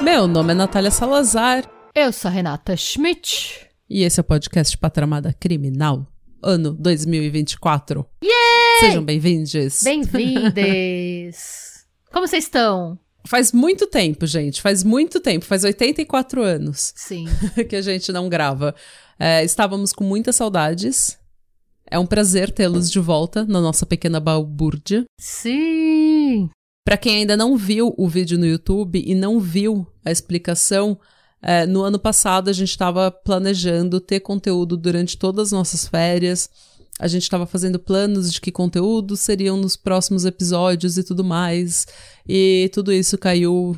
Meu nome é Natália Salazar. Eu sou a Renata Schmidt. E esse é o podcast Patramada Criminal, ano 2024. Yay! Sejam bem-vindos. Bem-vindes! Como vocês estão? Faz muito tempo, gente. Faz muito tempo. Faz 84 anos Sim. que a gente não grava. É, estávamos com muitas saudades. É um prazer tê-los de volta na nossa pequena balbúrdia. Sim! Para quem ainda não viu o vídeo no YouTube e não viu a explicação, é, no ano passado a gente estava planejando ter conteúdo durante todas as nossas férias. A gente estava fazendo planos de que conteúdos seriam nos próximos episódios e tudo mais. E tudo isso caiu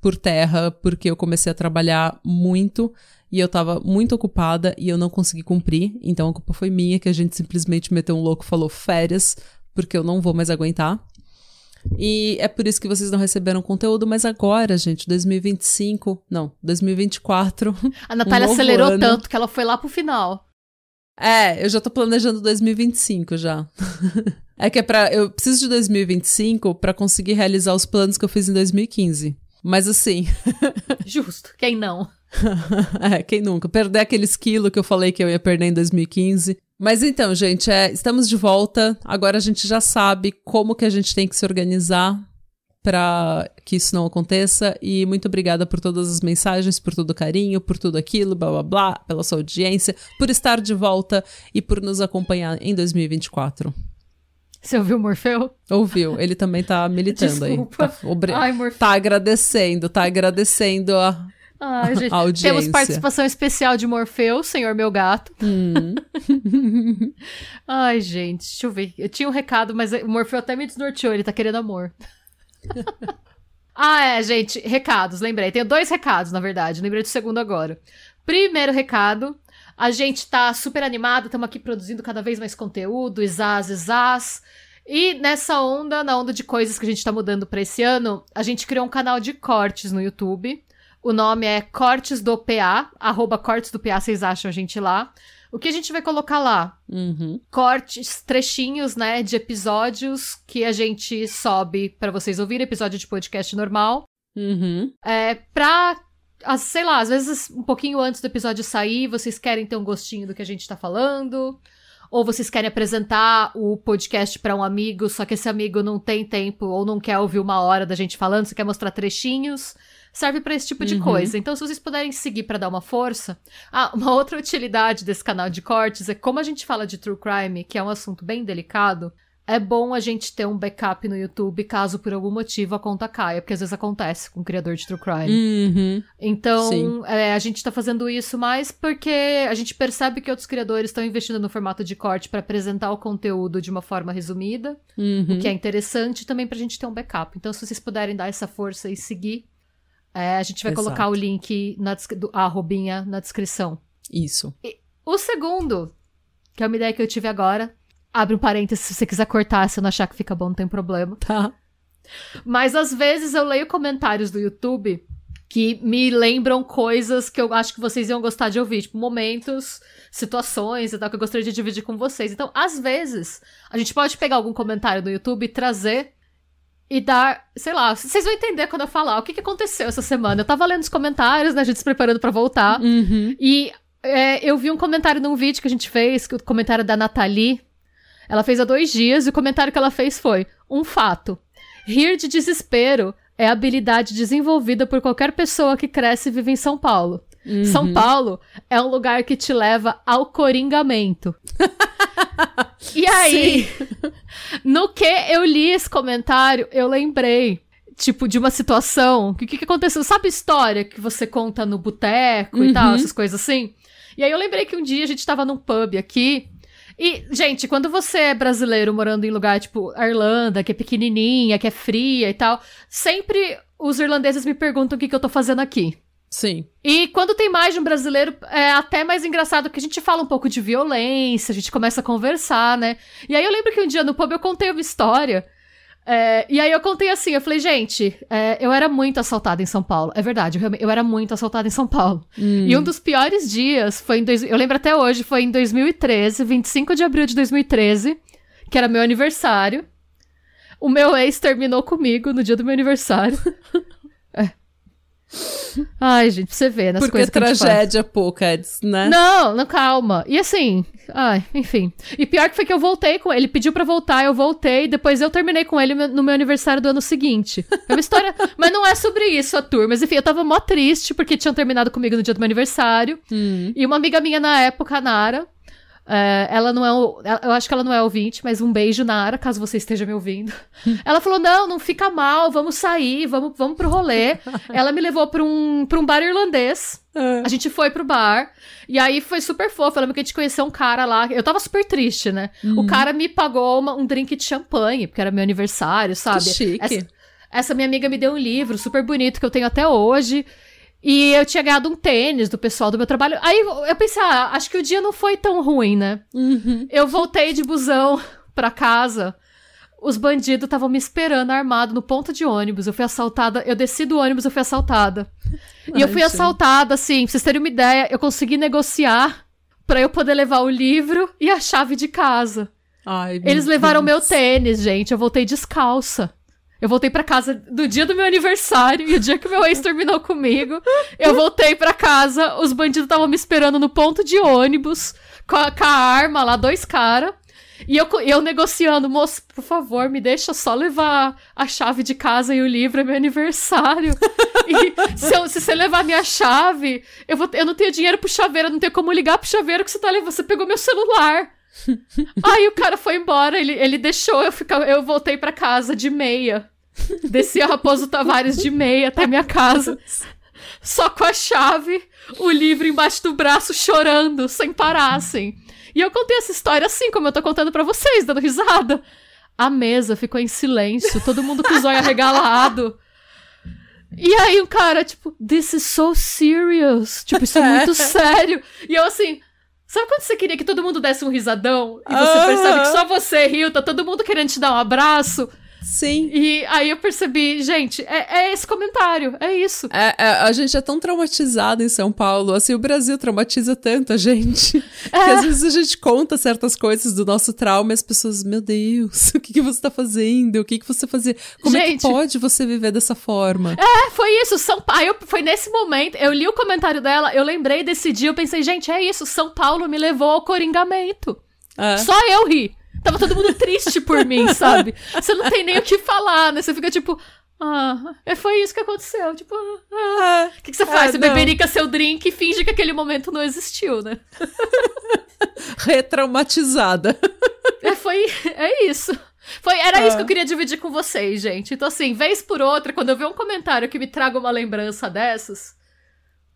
por terra porque eu comecei a trabalhar muito e eu tava muito ocupada e eu não consegui cumprir. Então a culpa foi minha que a gente simplesmente meteu um louco, falou férias, porque eu não vou mais aguentar. E é por isso que vocês não receberam conteúdo, mas agora, gente, 2025, não, 2024. A Natália um acelerou ano. tanto que ela foi lá pro final. É, eu já tô planejando 2025 já. é que é pra. Eu preciso de 2025 pra conseguir realizar os planos que eu fiz em 2015. Mas assim, Justo. Quem não? é, quem nunca? Perder aqueles quilos que eu falei que eu ia perder em 2015. Mas então, gente, é, estamos de volta. Agora a gente já sabe como que a gente tem que se organizar para que isso não aconteça. E muito obrigada por todas as mensagens, por todo o carinho, por tudo aquilo, blá blá blá, pela sua audiência, por estar de volta e por nos acompanhar em 2024. Você ouviu o Morfeu? Ouviu? Ele também tá militando Desculpa. aí. Tá, obri- Ai, Morfeu. tá agradecendo, tá agradecendo a, Ai, gente. audiência. Temos participação especial de Morfeu, senhor meu gato. Hum. Ai, gente, deixa eu ver. Eu tinha um recado, mas o Morfeu até me desnorteou, ele tá querendo amor. ah, é, gente, recados, lembrei. Tenho dois recados, na verdade, lembrei do segundo agora. Primeiro recado, a gente tá super animado, estamos aqui produzindo cada vez mais conteúdo, isás, isás. E nessa onda, na onda de coisas que a gente tá mudando pra esse ano, a gente criou um canal de cortes no YouTube. O nome é Cortes do PA, arroba Cortes do PA, vocês acham a gente lá. O que a gente vai colocar lá? Uhum. cortes, trechinhos, né, de episódios que a gente sobe pra vocês ouvirem, episódio de podcast normal. Uhum. É, pra, as- sei lá, às vezes um pouquinho antes do episódio sair, vocês querem ter um gostinho do que a gente tá falando. Ou vocês querem apresentar o podcast pra um amigo, só que esse amigo não tem tempo ou não quer ouvir uma hora da gente falando, você quer mostrar trechinhos. Serve pra esse tipo de Uhum. coisa. Então, se vocês puderem seguir pra dar uma força. Ah, uma outra utilidade desse canal de cortes é como a gente fala de true crime, que é um assunto bem delicado. É bom a gente ter um backup no YouTube caso por algum motivo a conta caia, porque às vezes acontece com o criador de true crime. Uhum. Então, é, a gente tá fazendo isso mais porque a gente percebe que outros criadores estão investindo no formato de corte pra apresentar o conteúdo de uma forma resumida, Uhum. o que é interessante também pra gente ter um backup. Então, se vocês puderem dar essa força e seguir, é, a gente vai Exato. colocar o link na do, a arrobinha na descrição. Isso. O segundo, que é uma ideia que eu tive agora, abre um parênteses se você quiser cortar, se não achar que fica bom, não tem problema. Tá. Mas às vezes eu leio comentários do YouTube que me lembram coisas que eu acho que vocês iam gostar de ouvir, tipo momentos, situações e tal que eu gostaria de dividir com vocês. Então, às vezes, a gente pode pegar algum comentário do YouTube e trazer e dar, sei lá, vocês vão entender quando eu falar o que, que aconteceu essa semana. Eu tava lendo os comentários, né, a gente se preparando pra voltar. Uhum. E é, eu vi um comentário num vídeo que a gente fez, que o comentário da Nathalie. Ela fez há dois dias e o comentário que ela fez foi: um fato. Rir de desespero é habilidade desenvolvida por qualquer pessoa que cresce e vive em São Paulo. Uhum. São Paulo é um lugar que te leva ao coringamento. e aí, no que eu li esse comentário, eu lembrei, tipo, de uma situação. O que, que aconteceu? Sabe história que você conta no boteco e tal, Uhum. essas coisas assim? E aí eu lembrei que um dia a gente tava num pub aqui. E, gente, quando você é brasileiro morando em lugar tipo a Irlanda, que é pequenininha, que é fria e tal, sempre os irlandeses me perguntam o que, que eu tô fazendo aqui. Sim. E quando tem mais de um brasileiro, é até mais engraçado, porque a gente fala um pouco de violência, a gente começa a conversar, né? E aí eu lembro que um dia no pub eu contei uma história É, e aí eu contei assim, eu falei, gente, é, eu era muito assaltada em São Paulo. É verdade, eu, eu era muito assaltada em São Paulo. Hum. E um dos piores dias foi em... Dois, eu lembro até hoje, foi em 2013, 25 de abril de 2013, que era meu aniversário. O meu ex terminou comigo no dia do meu aniversário. é. Ai, gente, pra você ver nas Porque coisas que tragédia pouca, né? Não, não, calma. E assim, ai, enfim. E pior que foi que eu voltei com ele, pediu para voltar, eu voltei, depois eu terminei com ele no meu aniversário do ano seguinte. É uma história, mas não é sobre isso a tour, mas enfim, eu tava mó triste porque tinham terminado comigo no dia do meu aniversário. Hum. E uma amiga minha na época, a Nara, é, ela não é o, eu acho que ela não é ouvinte, mas um beijo, Nara, caso você esteja me ouvindo. ela falou: não, não fica mal, vamos sair, vamos, vamos pro rolê. ela me levou pra um, pra um bar irlandês. É. A gente foi pro bar. E aí foi super fofo. Eu lembro que a gente conheceu um cara lá. Eu tava super triste, né? Uhum. O cara me pagou uma, um drink de champanhe, porque era meu aniversário, sabe? Que chique. Essa, essa minha amiga me deu um livro super bonito que eu tenho até hoje. E eu tinha ganhado um tênis do pessoal do meu trabalho. Aí eu pensei, ah, acho que o dia não foi tão ruim, né? Uhum. Eu voltei de busão pra casa. Os bandidos estavam me esperando armado no ponto de ônibus. Eu fui assaltada. Eu desci do ônibus, eu fui assaltada. Ai, e eu fui gente. assaltada, assim, pra vocês terem uma ideia, eu consegui negociar para eu poder levar o livro e a chave de casa. Ai, Eles levaram Deus. meu tênis, gente. Eu voltei descalça. Eu voltei para casa do dia do meu aniversário e o dia que meu ex terminou comigo, eu voltei para casa, os bandidos estavam me esperando no ponto de ônibus com a, com a arma lá, dois caras. E eu, eu negociando, moço, por favor, me deixa só levar a chave de casa e o livro, é meu aniversário. e se, eu, se você levar minha chave, eu, vou, eu não tenho dinheiro pro chaveiro, eu não tenho como ligar pro chaveiro que você tá levando. Você pegou meu celular. Aí o cara foi embora, ele, ele deixou eu ficar. Eu voltei para casa de meia. Desci a Raposo Tavares de meia até minha casa. Só com a chave, o livro embaixo do braço, chorando, sem parar, assim. E eu contei essa história assim, como eu tô contando para vocês, dando risada. A mesa ficou em silêncio, todo mundo com o zóio arregalado. E aí o cara, tipo, this is so serious. Tipo, isso é muito sério. E eu assim, Sabe quando você queria que todo mundo desse um risadão e você percebe que só você riu, tá todo mundo querendo te dar um abraço? Sim. E aí eu percebi, gente, é, é esse comentário, é isso. É, é, a gente é tão traumatizado em São Paulo, assim, o Brasil traumatiza tanto a gente, é. que às vezes a gente conta certas coisas do nosso trauma e as pessoas, meu Deus, o que, que você tá fazendo? O que, que você fazia? Como gente, é que pode você viver dessa forma? É, foi isso, São Paulo, foi nesse momento, eu li o comentário dela, eu lembrei desse dia, eu pensei, gente, é isso, São Paulo me levou ao coringamento. É. Só eu ri. Tava todo mundo triste por mim, sabe? Você não tem nem o que falar, né? Você fica tipo, ah, é, foi isso que aconteceu. Tipo, ah, o que, que você faz? Ah, você não. beberica seu drink e finge que aquele momento não existiu, né? Retraumatizada. É, foi, é isso. Foi, era ah. isso que eu queria dividir com vocês, gente. Então, assim, vez por outra, quando eu ver um comentário que me traga uma lembrança dessas,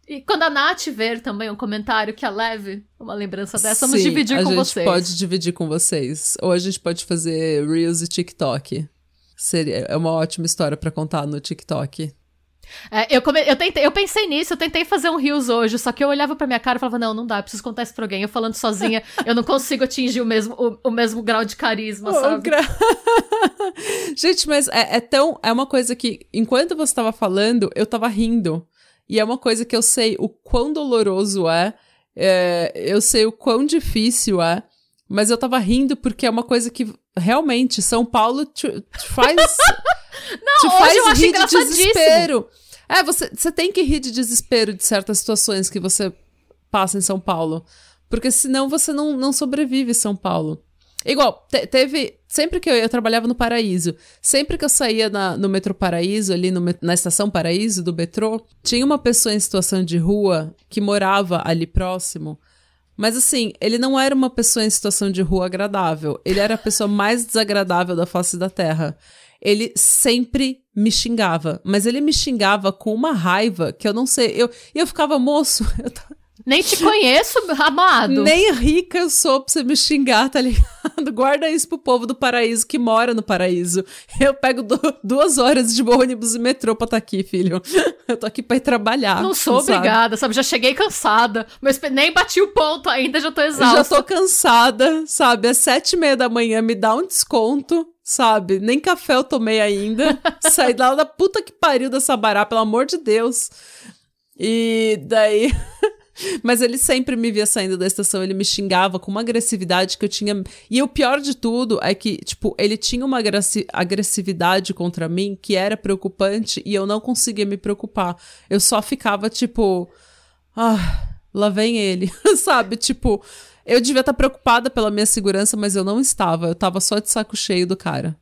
e quando a Nath ver também um comentário que a leve uma lembrança dessa, vamos dividir com vocês. A gente pode dividir com vocês. Ou a gente pode fazer Reels e TikTok. Seria, é uma ótima história para contar no TikTok. É, eu, come, eu, tentei, eu pensei nisso, eu tentei fazer um Reels hoje, só que eu olhava pra minha cara e falava, não, não dá, eu preciso contar isso pra alguém. Eu falando sozinha, eu não consigo atingir o mesmo, o, o mesmo grau de carisma, oh, sabe? Gra... Gente, mas é, é, tão. É uma coisa que, enquanto você tava falando, eu tava rindo. E é uma coisa que eu sei o quão doloroso é, é eu sei o quão difícil é, mas eu tava rindo porque é uma coisa que realmente São Paulo te, te faz. Não, te faz eu rir de desespero. É, você, você tem que rir de desespero de certas situações que você passa em São Paulo. Porque senão você não, não sobrevive em São Paulo. Igual, te, teve. Sempre que eu, eu, trabalhava no Paraíso, sempre que eu saía na, no metrô Paraíso, ali no, na estação Paraíso do metrô, tinha uma pessoa em situação de rua que morava ali próximo. Mas assim, ele não era uma pessoa em situação de rua agradável. Ele era a pessoa mais desagradável da face da Terra. Ele sempre me xingava, mas ele me xingava com uma raiva que eu não sei. Eu, eu ficava, moço, eu tô Nem te conheço, amado. Nem rica eu sou pra você me xingar, tá ligado? Guarda isso pro povo do paraíso que mora no paraíso. Eu pego duas horas de ônibus e metrô pra estar tá aqui, filho. Eu tô aqui pra ir trabalhar. Não sou sabe? obrigada, sabe? Já cheguei cansada. Mas nem bati o ponto ainda, já tô exausta. Já tô cansada, sabe? Às sete e meia da manhã me dá um desconto sabe? Nem café eu tomei ainda. Saí lá da puta que pariu da Sabará, pelo amor de Deus. E daí. Mas ele sempre me via saindo da estação, ele me xingava com uma agressividade que eu tinha. E o pior de tudo é que, tipo, ele tinha uma agressividade contra mim que era preocupante e eu não conseguia me preocupar. Eu só ficava, tipo. Ah, lá vem ele, sabe? Tipo, eu devia estar preocupada pela minha segurança, mas eu não estava. Eu tava só de saco cheio do cara.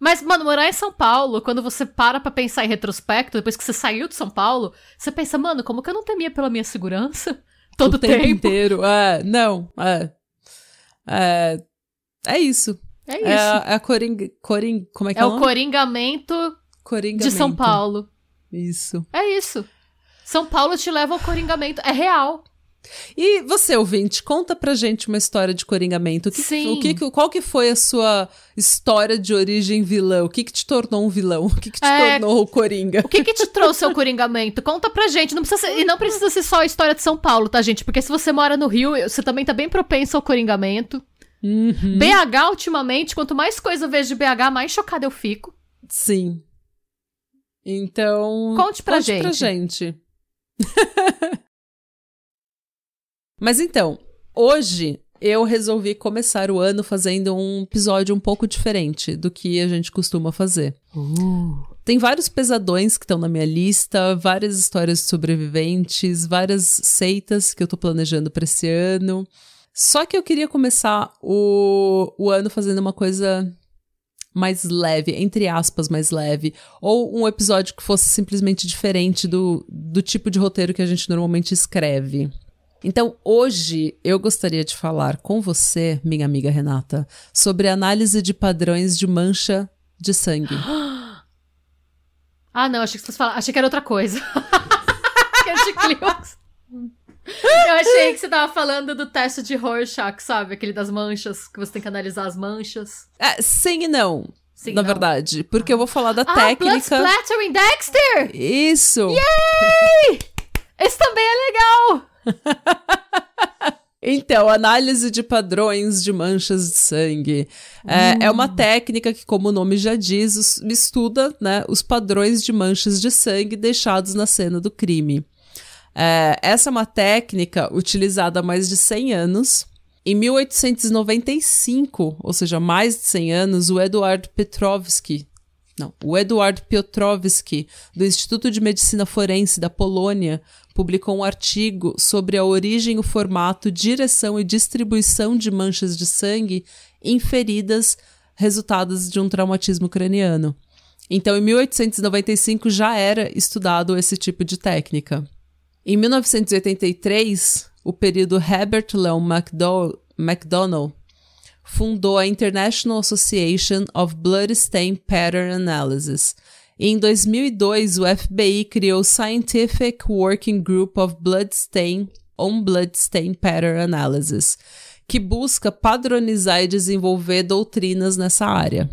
Mas, mano, morar em São Paulo, quando você para pra pensar em retrospecto, depois que você saiu de São Paulo, você pensa, mano, como que eu não temia pela minha segurança? Todo o tempo. tempo inteiro. É, não, é. É, é isso. É isso. É, é a coring, coring, como é que é, é o coringamento, coringamento de São Paulo. Isso. É isso. São Paulo te leva ao coringamento. É real. E você, ouvinte, conta pra gente uma história de coringamento. O que, Sim. O que, qual que foi a sua história de origem vilã? O que que te tornou um vilão? O que que te é... tornou o coringa? O que que te trouxe ao coringamento? Conta pra gente. Não precisa ser... e não precisa ser só a história de São Paulo, tá, gente? Porque se você mora no Rio, você também tá bem propenso ao coringamento. Uhum. BH, ultimamente, quanto mais coisa eu vejo de BH, mais chocada eu fico. Sim. Então. Conte pra conte gente. Pra gente. Mas então, hoje eu resolvi começar o ano fazendo um episódio um pouco diferente do que a gente costuma fazer. Uh. Tem vários pesadões que estão na minha lista, várias histórias de sobreviventes, várias seitas que eu tô planejando para esse ano. Só que eu queria começar o, o ano fazendo uma coisa mais leve, entre aspas, mais leve, ou um episódio que fosse simplesmente diferente do, do tipo de roteiro que a gente normalmente escreve. Então, hoje eu gostaria de falar com você, minha amiga Renata, sobre análise de padrões de mancha de sangue. Ah, não, achei que você falar, achei que era outra coisa. que era de Climax. Eu achei que você tava falando do teste de Rorschach, sabe? Aquele das manchas, que você tem que analisar as manchas. É, sim e não. Sim, na não. verdade. Porque eu vou falar da ah, técnica. Blood Splattering Dexter! Isso! Yay! Esse também é legal! Então, análise de padrões de manchas de sangue. É, é, uma técnica que, como o nome já diz, estuda né, os padrões de manchas de sangue deixados na cena do crime. É, essa é uma técnica utilizada há mais de 100 anos. Em 1895, ou seja, mais de 100 anos, o Eduard Petrovsky, não, o Eduard Piotrowski, do Instituto de Medicina Forense da Polônia, publicou um artigo sobre a origem, o formato, direção e distribuição de manchas de sangue em feridas resultadas de um traumatismo craniano. Então, em 1895 já era estudado esse tipo de técnica. Em 1983, o período Herbert Leon MacDonald fundou a International Association of Bloodstain Pattern Analysis. Em 2002, o FBI criou o Scientific Working Group of Bloodstain on Bloodstain Pattern Analysis, que busca padronizar e desenvolver doutrinas nessa área.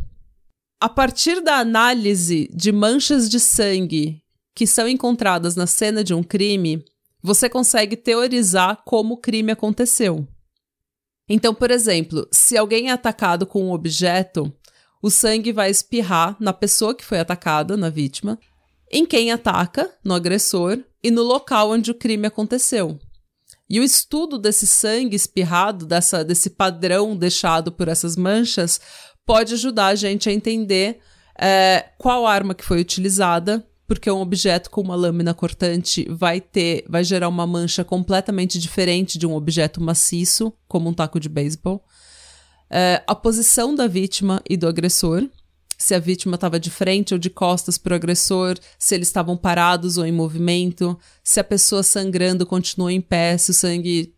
A partir da análise de manchas de sangue que são encontradas na cena de um crime, você consegue teorizar como o crime aconteceu. Então, por exemplo, se alguém é atacado com um objeto, o sangue vai espirrar na pessoa que foi atacada, na vítima, em quem ataca, no agressor, e no local onde o crime aconteceu. E o estudo desse sangue espirrado, dessa, desse padrão deixado por essas manchas, pode ajudar a gente a entender é, qual arma que foi utilizada, porque um objeto com uma lâmina cortante vai ter, vai gerar uma mancha completamente diferente de um objeto maciço, como um taco de beisebol. É, a posição da vítima e do agressor, se a vítima estava de frente ou de costas para o agressor, se eles estavam parados ou em movimento, se a pessoa sangrando continuou em pé, se o sangue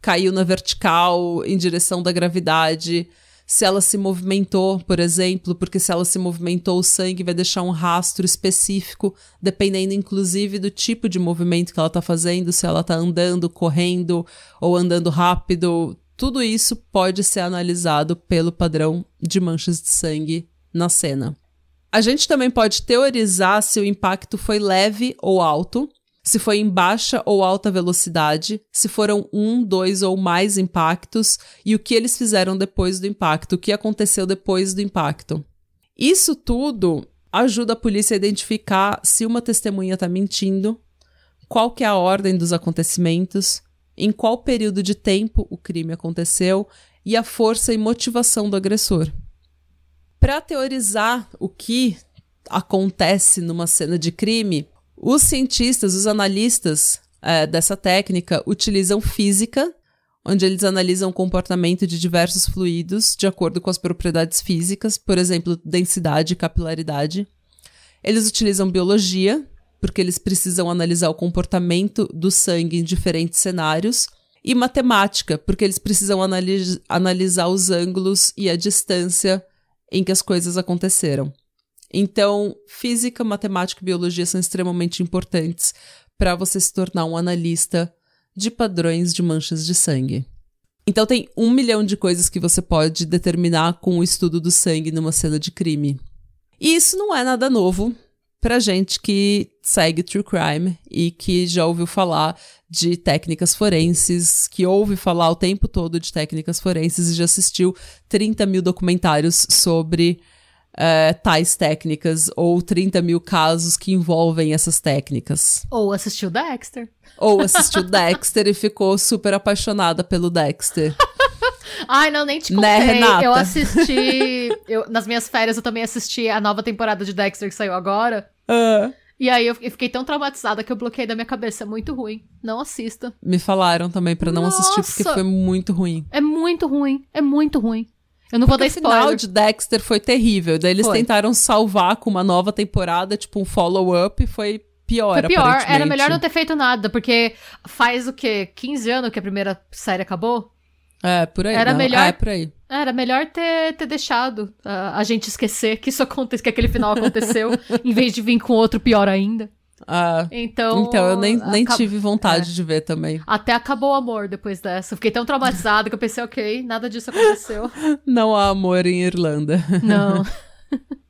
caiu na vertical em direção da gravidade, se ela se movimentou, por exemplo, porque se ela se movimentou, o sangue vai deixar um rastro específico, dependendo inclusive do tipo de movimento que ela está fazendo, se ela está andando, correndo ou andando rápido. Tudo isso pode ser analisado pelo padrão de manchas de sangue na cena. A gente também pode teorizar se o impacto foi leve ou alto, se foi em baixa ou alta velocidade, se foram um, dois ou mais impactos e o que eles fizeram depois do impacto, o que aconteceu depois do impacto. Isso tudo ajuda a polícia a identificar se uma testemunha está mentindo, qual que é a ordem dos acontecimentos, em qual período de tempo o crime aconteceu e a força e motivação do agressor. Para teorizar o que acontece numa cena de crime, os cientistas, os analistas é, dessa técnica utilizam física, onde eles analisam o comportamento de diversos fluidos de acordo com as propriedades físicas, por exemplo, densidade e capilaridade. Eles utilizam biologia, porque eles precisam analisar o comportamento do sangue em diferentes cenários, e matemática, porque eles precisam analis analisar os ângulos e a distância em que as coisas aconteceram. Então, física, matemática e biologia são extremamente importantes para você se tornar um analista de padrões de manchas de sangue. Então, tem um milhão de coisas que você pode determinar com o estudo do sangue numa cena de crime. E isso não é nada novo para gente que segue True Crime e que já ouviu falar de técnicas forenses, que ouve falar o tempo todo de técnicas forenses e já assistiu 30 mil documentários sobre uh, tais técnicas ou 30 mil casos que envolvem essas técnicas. Ou assistiu Dexter. Ou assistiu Dexter e ficou super apaixonada pelo Dexter. Ai, não, nem te né, contei. Né, Renata? Eu assisti. Eu, nas minhas férias, eu também assisti a nova temporada de Dexter que saiu agora. Uh. E aí eu fiquei tão traumatizada que eu bloqueei da minha cabeça. É muito ruim. Não assista. Me falaram também para não Nossa, assistir porque foi muito ruim. É muito ruim. É muito ruim. Eu não vou dar spoiler. O final de Dexter foi terrível. Daí eles foi. tentaram salvar com uma nova temporada, tipo um follow-up, e foi pior, Foi pior. Era melhor não ter feito nada, porque faz o quê? 15 anos que a primeira série acabou? É, por aí. Era não, melhor. É, por aí. Era melhor ter, ter deixado uh, a gente esquecer que isso aconteceu, que aquele final aconteceu, em vez de vir com outro pior ainda. Ah, então, então eu nem, nem tive vontade é. de ver também. Até acabou o amor depois dessa. fiquei tão traumatizada que eu pensei, ok, nada disso aconteceu. Não há amor em Irlanda. Não.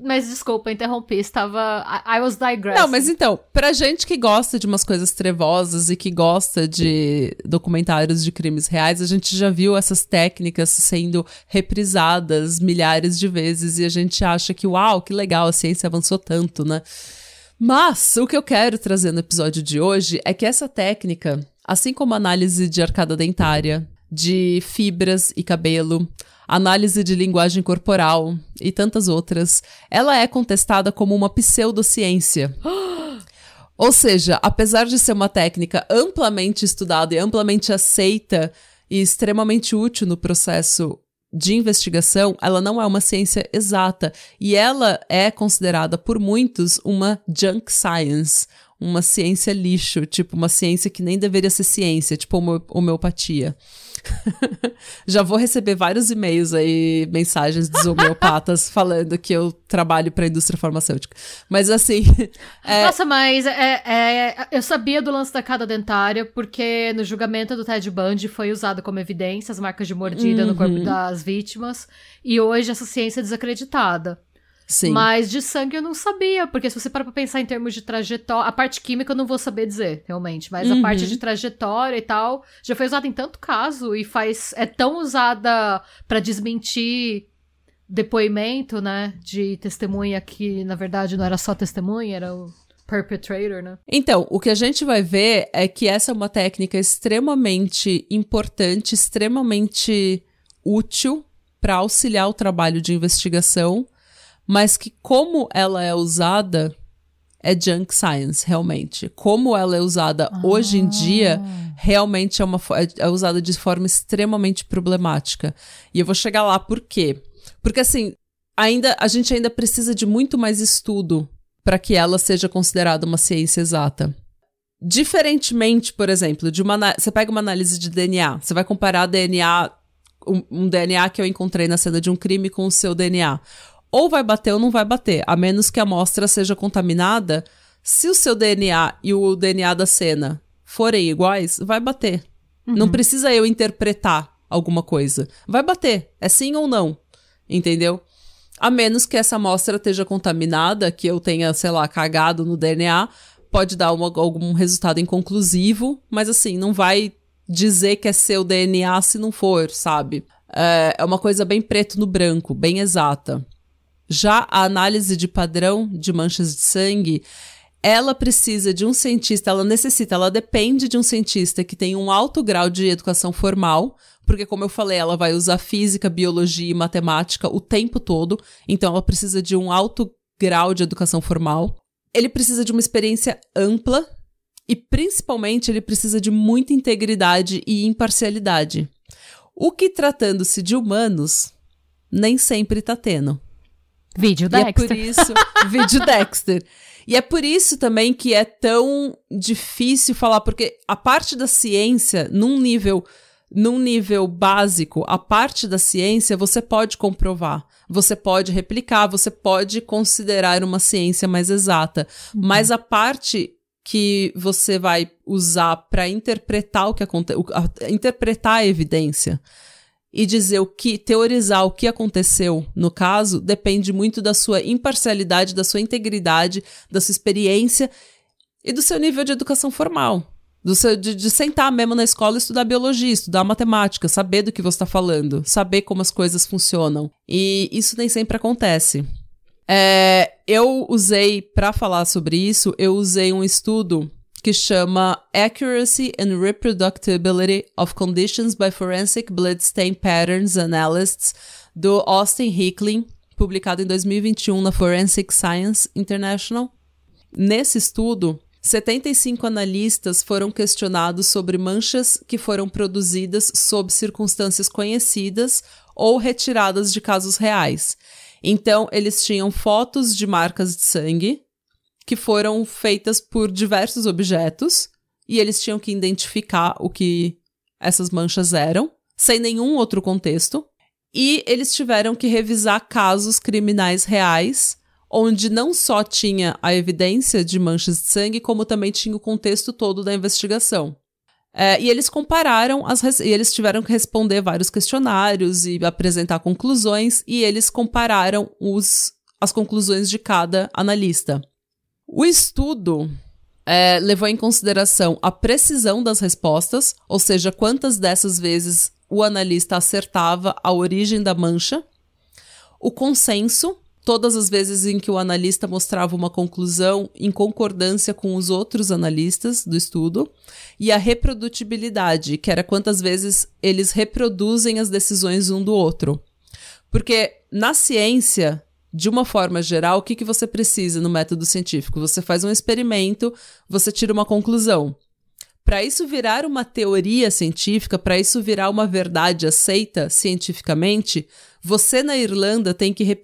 Mas desculpa, interrompi, estava. I, was digressing. Não, mas então, pra gente que gosta de umas coisas trevosas e que gosta de documentários de crimes reais, a gente já viu essas técnicas sendo reprisadas milhares de vezes e a gente acha que, uau, que legal, a ciência avançou tanto, né? Mas o que eu quero trazer no episódio de hoje é que essa técnica, assim como a análise de arcada dentária, de fibras e cabelo, análise de linguagem corporal e tantas outras, ela é contestada como uma pseudociência. Ou seja, apesar de ser uma técnica amplamente estudada e amplamente aceita e extremamente útil no processo de investigação, ela não é uma ciência exata e ela é considerada por muitos uma junk science, uma ciência lixo, tipo uma ciência que nem deveria ser ciência, tipo homeopatia. Já vou receber vários e-mails aí, mensagens dos homeopatas falando que eu trabalho para a indústria farmacêutica. Mas assim. É... Nossa, mas é, é, eu sabia do lance da cada dentária porque no julgamento do Ted Bundy foi usado como evidência as marcas de mordida uhum. no corpo uhum. das vítimas. E hoje essa ciência é desacreditada. Sim. Mas de sangue eu não sabia, porque se você para pra pensar em termos de trajetória, a parte química eu não vou saber dizer, realmente, mas uhum. a parte de trajetória e tal já foi usada em tanto caso e faz é tão usada para desmentir depoimento, né, de testemunha que na verdade não era só testemunha, era o perpetrator, né? Então, o que a gente vai ver é que essa é uma técnica extremamente importante, extremamente útil para auxiliar o trabalho de investigação mas que como ela é usada é junk science, realmente. Como ela é usada ah. hoje em dia, realmente é, uma, é, é usada de forma extremamente problemática. E eu vou chegar lá por quê? Porque assim, ainda a gente ainda precisa de muito mais estudo para que ela seja considerada uma ciência exata. Diferentemente, por exemplo, de uma você pega uma análise de DNA, você vai comparar DNA um, um DNA que eu encontrei na cena de um crime com o seu DNA. Ou vai bater ou não vai bater, a menos que a amostra seja contaminada. Se o seu DNA e o DNA da cena forem iguais, vai bater. Uhum. Não precisa eu interpretar alguma coisa. Vai bater, é sim ou não. Entendeu? A menos que essa amostra esteja contaminada, que eu tenha, sei lá, cagado no DNA, pode dar uma, algum resultado inconclusivo, mas assim, não vai dizer que é seu DNA se não for, sabe? É, é uma coisa bem preto no branco, bem exata. Já a análise de padrão de manchas de sangue, ela precisa de um cientista, ela necessita, ela depende de um cientista que tem um alto grau de educação formal, porque, como eu falei, ela vai usar física, biologia e matemática o tempo todo, então ela precisa de um alto grau de educação formal. Ele precisa de uma experiência ampla e, principalmente, ele precisa de muita integridade e imparcialidade. O que, tratando-se de humanos, nem sempre tá tendo. Vídeo Dexter. E é por isso, vídeo Dexter. E é por isso também que é tão difícil falar, porque a parte da ciência, num nível num nível básico, a parte da ciência você pode comprovar, você pode replicar, você pode considerar uma ciência mais exata. Uhum. Mas a parte que você vai usar para interpretar o que aconteceu, interpretar a evidência e dizer o que, teorizar o que aconteceu no caso, depende muito da sua imparcialidade, da sua integridade, da sua experiência e do seu nível de educação formal. Seu, de, de, sentar mesmo na escola e estudar biologia, estudar matemática, saber do que você está falando, saber como as coisas funcionam. E isso nem sempre acontece. É, eu usei, para falar sobre isso, eu usei um estudo que chama Accuracy and Reproducibility of Conditions by Forensic Bloodstain Patterns Analysts, do Austin Hickling, publicado em 2021 na Forensic Science International. Nesse estudo, 75 analistas foram questionados sobre manchas que foram produzidas sob circunstâncias conhecidas ou retiradas de casos reais. Então, eles tinham fotos de marcas de sangue que foram feitas por diversos objetos e eles tinham que identificar o que essas manchas eram, sem nenhum outro contexto. E eles tiveram que revisar casos criminais reais onde não só tinha a evidência de manchas de sangue, como também tinha o contexto todo da investigação. É, e eles compararam, as e eles tiveram que responder vários questionários e apresentar conclusões, e eles compararam os, as conclusões de cada analista. O estudo é, levou em consideração a precisão das respostas, ou seja, quantas dessas vezes o analista acertava a origem da mancha, o consenso, todas as vezes em que o analista mostrava uma conclusão em concordância com os outros analistas do estudo, e a reprodutibilidade, que era quantas vezes eles reproduzem as decisões um do outro. Porque na ciência, de uma forma geral, o que, que você precisa no método científico? Você faz um experimento, você tira uma conclusão. Para isso virar uma teoria científica, para isso virar uma verdade aceita cientificamente, você na Irlanda tem que rep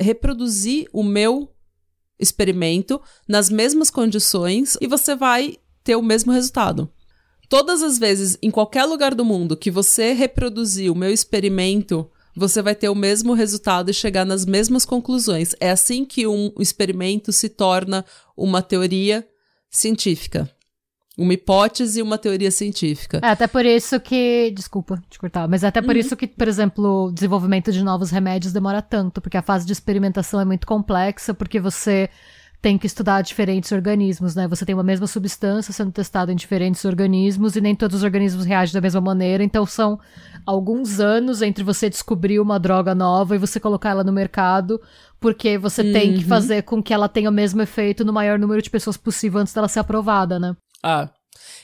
reproduzir o meu experimento nas mesmas condições e você vai ter o mesmo resultado. Todas as vezes, em qualquer lugar do mundo, que você reproduzir o meu experimento, você vai ter o mesmo resultado e chegar nas mesmas conclusões. É assim que um experimento se torna uma teoria científica. Uma hipótese e uma teoria científica. É até por isso que. Desculpa te cortar, mas é até por uhum. isso que, por exemplo, o desenvolvimento de novos remédios demora tanto, porque a fase de experimentação é muito complexa, porque você tem que estudar diferentes organismos, né? Você tem uma mesma substância sendo testada em diferentes organismos e nem todos os organismos reagem da mesma maneira, então são alguns anos entre você descobrir uma droga nova e você colocar ela no mercado, porque você uhum. tem que uhum. fazer com que ela tenha o mesmo efeito no maior número de pessoas possível antes dela ser aprovada, né? Ah.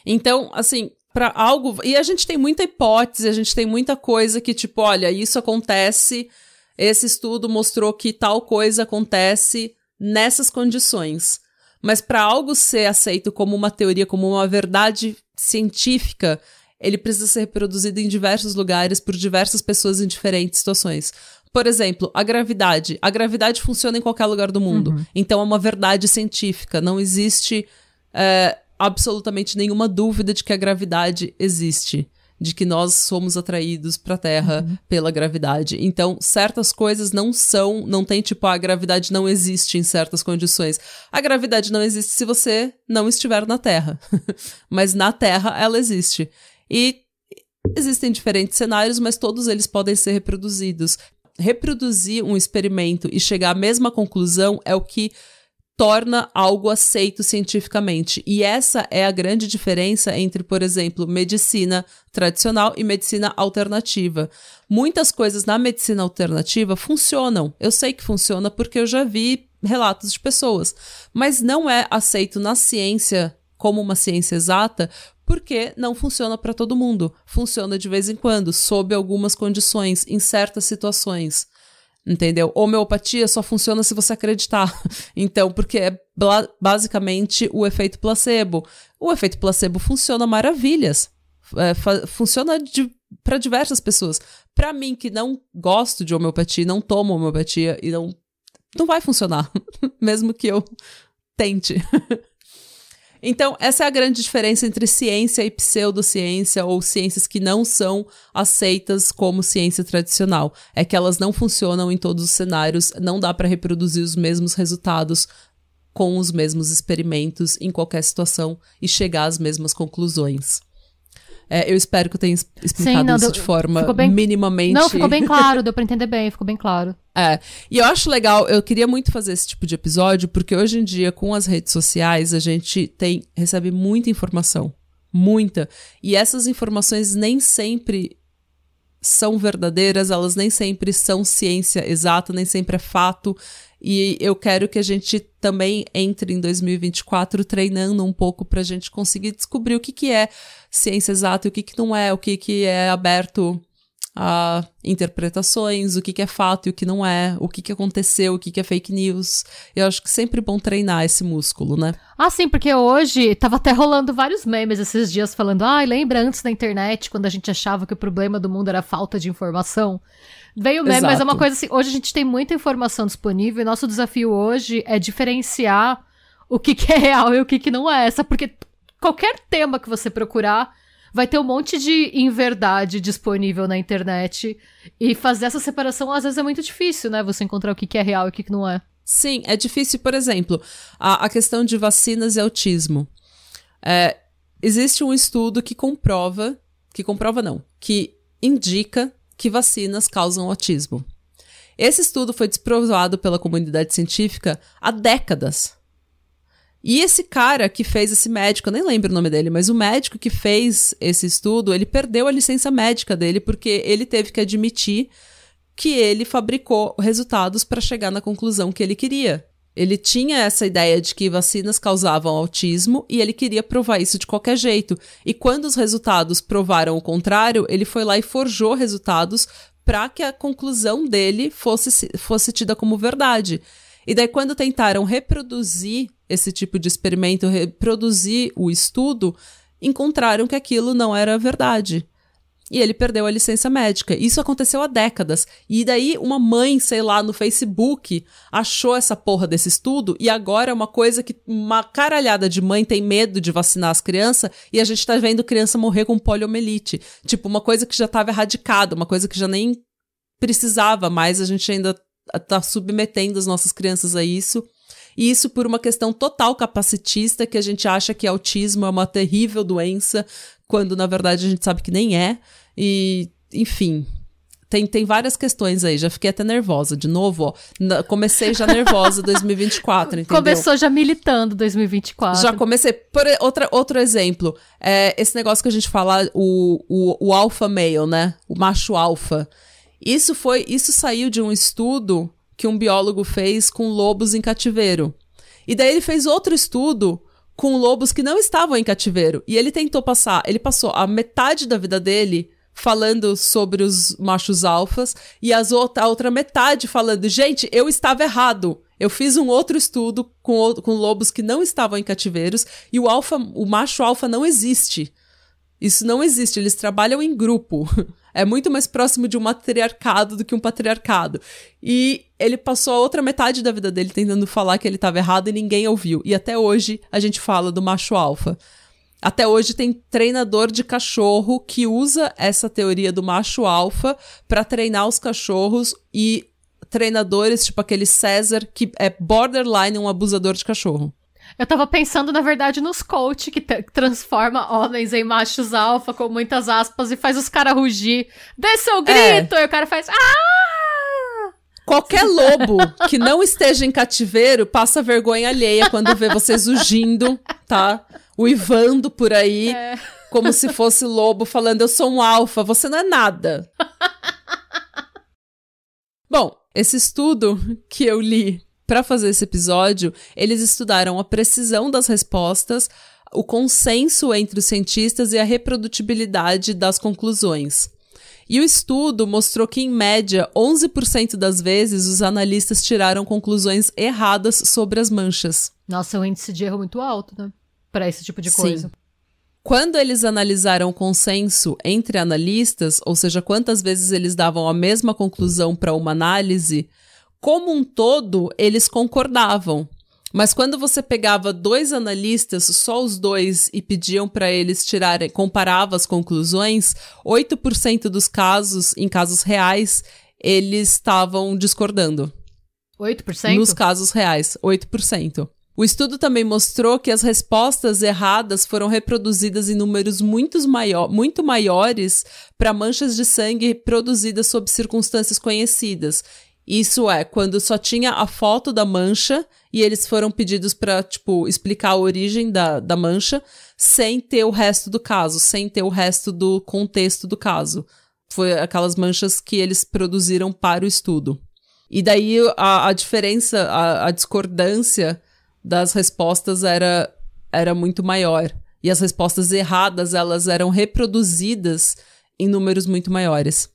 Então, assim, para algo. E a gente tem muita hipótese, a gente tem muita coisa que, tipo, olha, isso acontece. Esse estudo mostrou que tal coisa acontece nessas condições. Mas para algo ser aceito como uma teoria, como uma verdade científica, ele precisa ser reproduzido em diversos lugares por diversas pessoas em diferentes situações. Por exemplo, a gravidade. A gravidade funciona em qualquer lugar do mundo. Uhum. Então é uma verdade científica. Não existe. É, absolutamente nenhuma dúvida de que a gravidade existe. De que nós somos atraídos para a Terra uhum. pela gravidade. Então, certas coisas não são, não tem tipo a gravidade não existe em certas condições. A gravidade não existe se você não estiver na Terra. mas na Terra ela existe. E existem diferentes cenários, mas todos eles podem ser reproduzidos. Reproduzir um experimento e chegar à mesma conclusão é o que torna algo aceito cientificamente. E essa é a grande diferença entre, por exemplo, medicina tradicional e medicina alternativa. Muitas coisas na medicina alternativa funcionam. Eu sei que funciona porque eu já vi relatos de pessoas, mas não é aceito na ciência como uma ciência exata porque não funciona para todo mundo. Funciona de vez em quando, sob algumas condições, em certas situações. Entendeu? Homeopatia só funciona se você acreditar. Então, porque é basicamente o efeito placebo. O efeito placebo funciona maravilhas. É, funciona para diversas pessoas. Para mim, que não gosto de homeopatia, não tomo homeopatia e não, não vai funcionar. Mesmo que eu tente. Então, essa é a grande diferença entre ciência e pseudociência ou ciências que não são aceitas como ciência tradicional. É que elas não funcionam em todos os cenários, não dá para reproduzir os mesmos resultados com os mesmos experimentos em qualquer situação e chegar às mesmas conclusões. É, eu espero que eu tenha explicado Sim, não, isso deu, de forma bem, minimamente. Não, ficou bem claro, deu pra entender bem, ficou bem claro. É. E eu acho legal, eu queria muito fazer esse tipo de episódio, porque hoje em dia, com as redes sociais, a gente tem, recebe muita informação. Muita. E essas informações nem sempre são verdadeiras, elas nem sempre são ciência exata, nem sempre é fato. E eu quero que a gente também entre em 2024 treinando um pouco para a gente conseguir descobrir o que, que é ciência exata e o que, que não é, o que, que é aberto a interpretações, o que, que é fato e o que não é, o que, que aconteceu, o que, que é fake news. Eu acho que é sempre bom treinar esse músculo, né? Ah, sim, porque hoje tava até rolando vários memes esses dias falando: ah, lembra antes da internet, quando a gente achava que o problema do mundo era falta de informação? Veio Exato. mas é uma coisa assim, hoje a gente tem muita informação disponível e nosso desafio hoje é diferenciar o que, que é real e o que, que não é. Essa, porque qualquer tema que você procurar vai ter um monte de inverdade disponível na internet. E fazer essa separação às vezes é muito difícil, né? Você encontrar o que, que é real e o que, que não é. Sim, é difícil, por exemplo, a, a questão de vacinas e autismo. É, existe um estudo que comprova, que comprova não, que indica que vacinas causam autismo. Esse estudo foi desprovado pela comunidade científica há décadas. E esse cara que fez esse médico, eu nem lembro o nome dele, mas o médico que fez esse estudo, ele perdeu a licença médica dele porque ele teve que admitir que ele fabricou resultados para chegar na conclusão que ele queria. Ele tinha essa ideia de que vacinas causavam autismo e ele queria provar isso de qualquer jeito. E quando os resultados provaram o contrário, ele foi lá e forjou resultados para que a conclusão dele fosse, fosse tida como verdade. E daí, quando tentaram reproduzir esse tipo de experimento, reproduzir o estudo, encontraram que aquilo não era verdade. E ele perdeu a licença médica. Isso aconteceu há décadas. E daí, uma mãe, sei lá, no Facebook, achou essa porra desse estudo, e agora é uma coisa que uma caralhada de mãe tem medo de vacinar as crianças, e a gente tá vendo criança morrer com poliomielite. Tipo, uma coisa que já estava erradicada, uma coisa que já nem precisava mais, a gente ainda tá submetendo as nossas crianças a isso. E isso por uma questão total capacitista, que a gente acha que autismo é uma terrível doença, quando na verdade a gente sabe que nem é. E, enfim, tem, tem várias questões aí, já fiquei até nervosa. De novo, ó, comecei já nervosa 2024, entendeu? Começou já militando 2024. Já comecei. Por outra, outro exemplo, é esse negócio que a gente fala, o, o, o alpha male, né? O macho alfa. Isso foi, isso saiu de um estudo que um biólogo fez com lobos em cativeiro. E daí ele fez outro estudo com lobos que não estavam em cativeiro. E ele tentou passar, ele passou a metade da vida dele falando sobre os machos alfas e as outra, a outra metade falando, gente, eu estava errado. Eu fiz um outro estudo com, com lobos que não estavam em cativeiros e o alfa, o macho alfa não existe. Isso não existe, eles trabalham em grupo. É muito mais próximo de um matriarcado do que um patriarcado. E ele passou a outra metade da vida dele tentando falar que ele estava errado e ninguém ouviu. E até hoje a gente fala do macho alfa. Até hoje tem treinador de cachorro que usa essa teoria do macho alfa para treinar os cachorros e treinadores, tipo aquele César, que é borderline um abusador de cachorro. Eu tava pensando, na verdade, nos coach que transforma homens em machos alfa com muitas aspas e faz os caras rugir. Dê seu grito! É. E o cara faz. Ah! Qualquer lobo que não esteja em cativeiro passa vergonha alheia quando vê vocês rugindo, tá? Uivando por aí, é. como se fosse lobo falando: Eu sou um alfa, você não é nada. Bom, esse estudo que eu li para fazer esse episódio, eles estudaram a precisão das respostas, o consenso entre os cientistas e a reprodutibilidade das conclusões. E o estudo mostrou que, em média, 11% das vezes os analistas tiraram conclusões erradas sobre as manchas. Nossa, o índice de erro é muito alto, né? Para esse tipo de coisa. Sim. Quando eles analisaram o consenso entre analistas, ou seja, quantas vezes eles davam a mesma conclusão para uma análise, como um todo, eles concordavam. Mas quando você pegava dois analistas, só os dois, e pediam para eles tirarem, comparava as conclusões, 8% dos casos, em casos reais, eles estavam discordando. 8%? Nos casos reais, 8%. O estudo também mostrou que as respostas erradas foram reproduzidas em números muito, maior, muito maiores para manchas de sangue produzidas sob circunstâncias conhecidas, isso é, quando só tinha a foto da mancha e eles foram pedidos para, tipo, explicar a origem da, da mancha sem ter o resto do caso, sem ter o resto do contexto do caso. Foi aquelas manchas que eles produziram para o estudo. E daí a, a diferença, a, a discordância das respostas era, era muito maior. E as respostas erradas, elas eram reproduzidas em números muito maiores.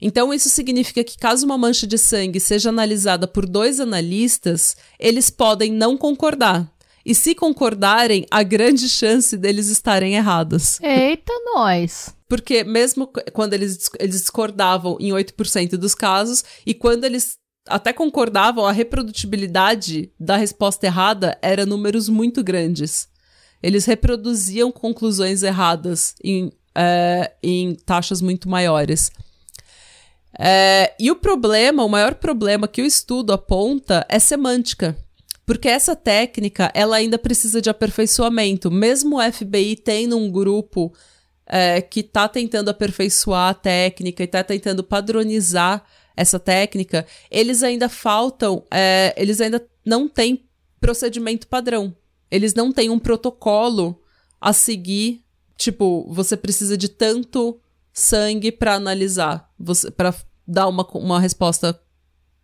Então, isso significa que, caso uma mancha de sangue seja analisada por dois analistas, eles podem não concordar. E se concordarem, há grande chance deles estarem errados. Eita, nós! Porque mesmo quando eles, eles discordavam em 8% dos casos, e quando eles até concordavam, a reprodutibilidade da resposta errada era números muito grandes. Eles reproduziam conclusões erradas em, é, em taxas muito maiores. É, e o problema, o maior problema que o estudo aponta é semântica. Porque essa técnica, ela ainda precisa de aperfeiçoamento. Mesmo o FBI tendo um grupo é, que está tentando aperfeiçoar a técnica e está tentando padronizar essa técnica, eles ainda faltam, é, eles ainda não têm procedimento padrão. Eles não têm um protocolo a seguir. Tipo, você precisa de tanto sangue para analisar, para dar uma, uma resposta,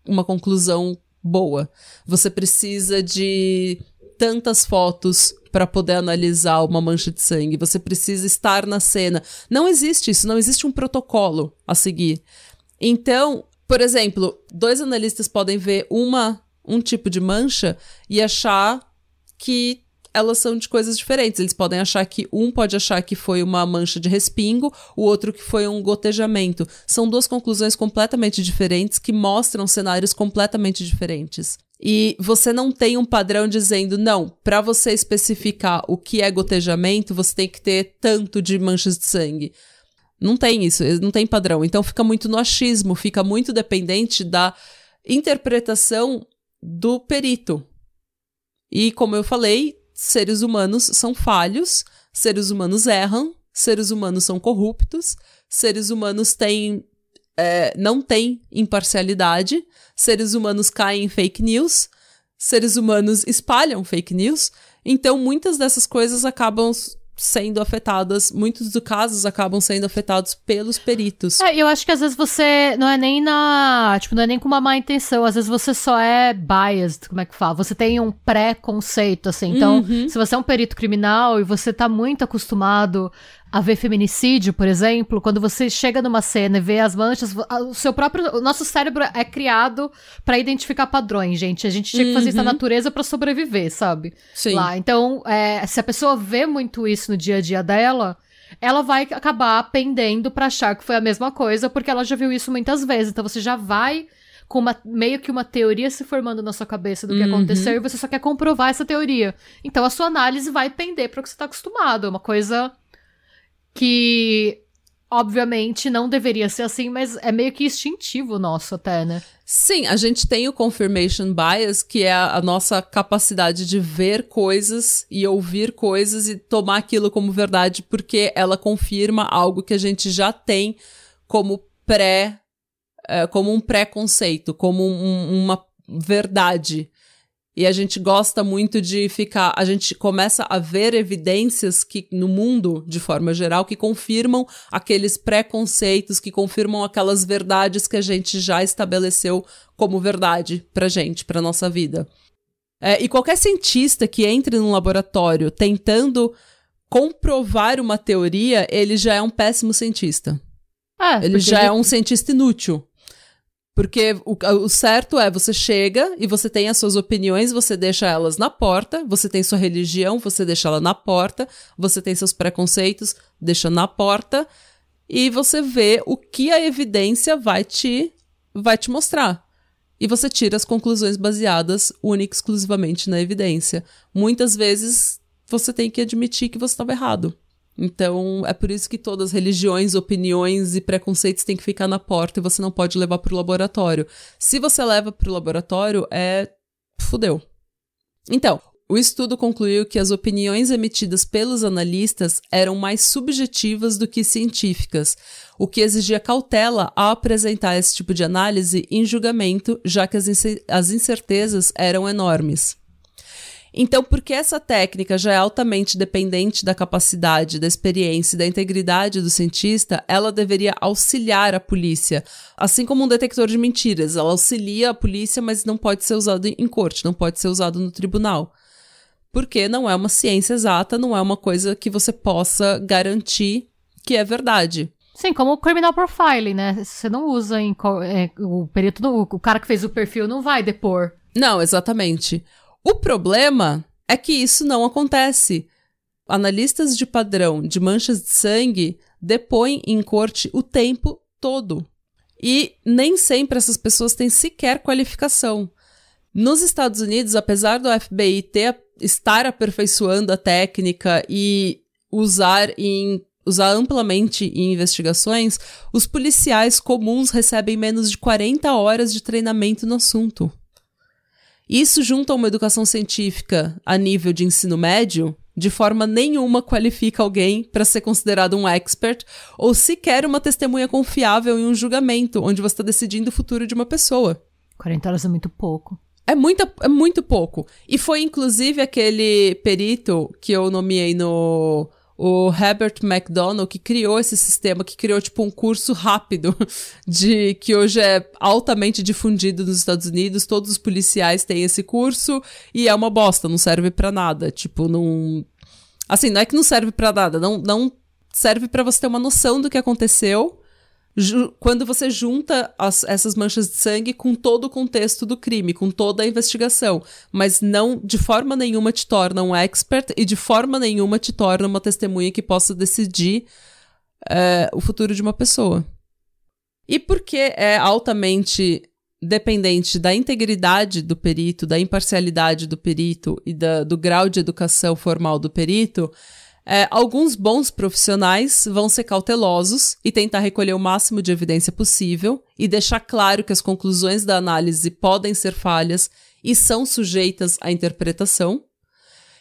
uma conclusão boa. Você precisa de tantas fotos para poder analisar uma mancha de sangue. Você precisa estar na cena. Não existe isso, não existe um protocolo a seguir. Então, por exemplo, dois analistas podem ver uma um tipo de mancha e achar que elas são de coisas diferentes. Eles podem achar que um pode achar que foi uma mancha de respingo, o outro que foi um gotejamento. São duas conclusões completamente diferentes que mostram cenários completamente diferentes. E você não tem um padrão dizendo, não, para você especificar o que é gotejamento, você tem que ter tanto de manchas de sangue. Não tem isso, não tem padrão. Então fica muito no achismo, fica muito dependente da interpretação do perito. E como eu falei, seres humanos são falhos, seres humanos erram, seres humanos são corruptos, seres humanos têm. É, não têm imparcialidade, seres humanos caem em fake news, seres humanos espalham fake news, então muitas dessas coisas acabam sendo afetadas, muitos dos casos acabam sendo afetados pelos peritos. É, eu acho que às vezes você não é nem na, tipo, não é nem com uma má intenção, às vezes você só é biased, como é que fala? Você tem um pré-conceito, assim. Então, uhum. se você é um perito criminal e você tá muito acostumado a ver feminicídio, por exemplo, quando você chega numa cena e vê as manchas, o seu próprio, o nosso cérebro é criado para identificar padrões, gente. A gente tinha que fazer isso na uhum. natureza para sobreviver, sabe? Sim. Lá. Então, é, se a pessoa vê muito isso no dia a dia dela, ela vai acabar pendendo para achar que foi a mesma coisa, porque ela já viu isso muitas vezes. Então você já vai com uma, meio que uma teoria se formando na sua cabeça do que uhum. aconteceu e você só quer comprovar essa teoria. Então a sua análise vai pender para o que você está acostumado. É uma coisa que obviamente não deveria ser assim, mas é meio que instintivo nosso até, né? Sim, a gente tem o confirmation bias, que é a, nossa capacidade de ver coisas e ouvir coisas e tomar aquilo como verdade, porque ela confirma algo que a gente já tem como pré, é, como um preconceito, como um, uma verdade. E a gente gosta muito de ficar. A gente começa a ver evidências que no mundo, de forma geral, que confirmam aqueles preconceitos, que confirmam aquelas verdades que a gente já estabeleceu como verdade pra gente, pra nossa vida. É, e qualquer cientista que entre num laboratório tentando comprovar uma teoria, ele já é um péssimo cientista. É, ele já ele... é um cientista inútil. Porque o, o, certo é você chega e você tem as suas opiniões, você deixa elas na porta, você tem sua religião, você deixa ela na porta, você tem seus preconceitos, deixa na porta, e você vê o que a evidência vai te, vai te mostrar. E você tira as conclusões baseadas única e exclusivamente na evidência. Muitas vezes você tem que admitir que você estava errado. Então, é por isso que todas as religiões, opiniões e preconceitos têm que ficar na porta e você não pode levar para o laboratório. Se você leva para o laboratório, é. fudeu. Então, o estudo concluiu que as opiniões emitidas pelos analistas eram mais subjetivas do que científicas, o que exigia cautela ao apresentar esse tipo de análise em julgamento, já que as incertezas eram enormes. Então, porque essa técnica já é altamente dependente da capacidade, da experiência e da integridade do cientista, ela deveria auxiliar a polícia. Assim como um detector de mentiras, ela auxilia a polícia, mas não pode ser usado em corte, não pode ser usado no tribunal. Porque não é uma ciência exata, não é uma coisa que você possa garantir que é verdade. Sim, como o criminal profiling, né? Você não usa em. É, o perito, o cara que fez o perfil não vai depor. Não, exatamente. O problema é que isso não acontece. Analistas de padrão de manchas de sangue depõem em corte o tempo todo. E nem sempre essas pessoas têm sequer qualificação. Nos Estados Unidos, apesar do FBI ter, estar aperfeiçoando a técnica e usar em usar amplamente em investigações, os policiais comuns recebem menos de 40 horas de treinamento no assunto. Isso, junto a uma educação científica a nível de ensino médio, de forma nenhuma qualifica alguém para ser considerado um expert ou sequer uma testemunha confiável em um julgamento onde você está decidindo o futuro de uma pessoa. 40 horas é muito pouco. É, muita, é muito pouco. E foi inclusive aquele perito que eu nomeei no o Herbert McDonald, que criou esse sistema, que criou, tipo, um curso rápido, de que hoje é altamente difundido nos Estados Unidos, todos os policiais têm esse curso, e é uma bosta, não serve para nada. Tipo, não. Assim, não é que não serve para nada, não, não serve para você ter uma noção do que aconteceu quando você junta as, essas manchas de sangue com todo o contexto do crime, com toda a investigação, mas não de forma nenhuma te torna um expert e de forma nenhuma te torna uma testemunha que possa decidir é, o futuro de uma pessoa. E porque é altamente dependente da integridade do perito, da imparcialidade do perito e da, do grau de educação formal do perito, é, alguns bons profissionais vão ser cautelosos e tentar recolher o máximo de evidência possível e deixar claro que as conclusões da análise podem ser falhas e são sujeitas à interpretação,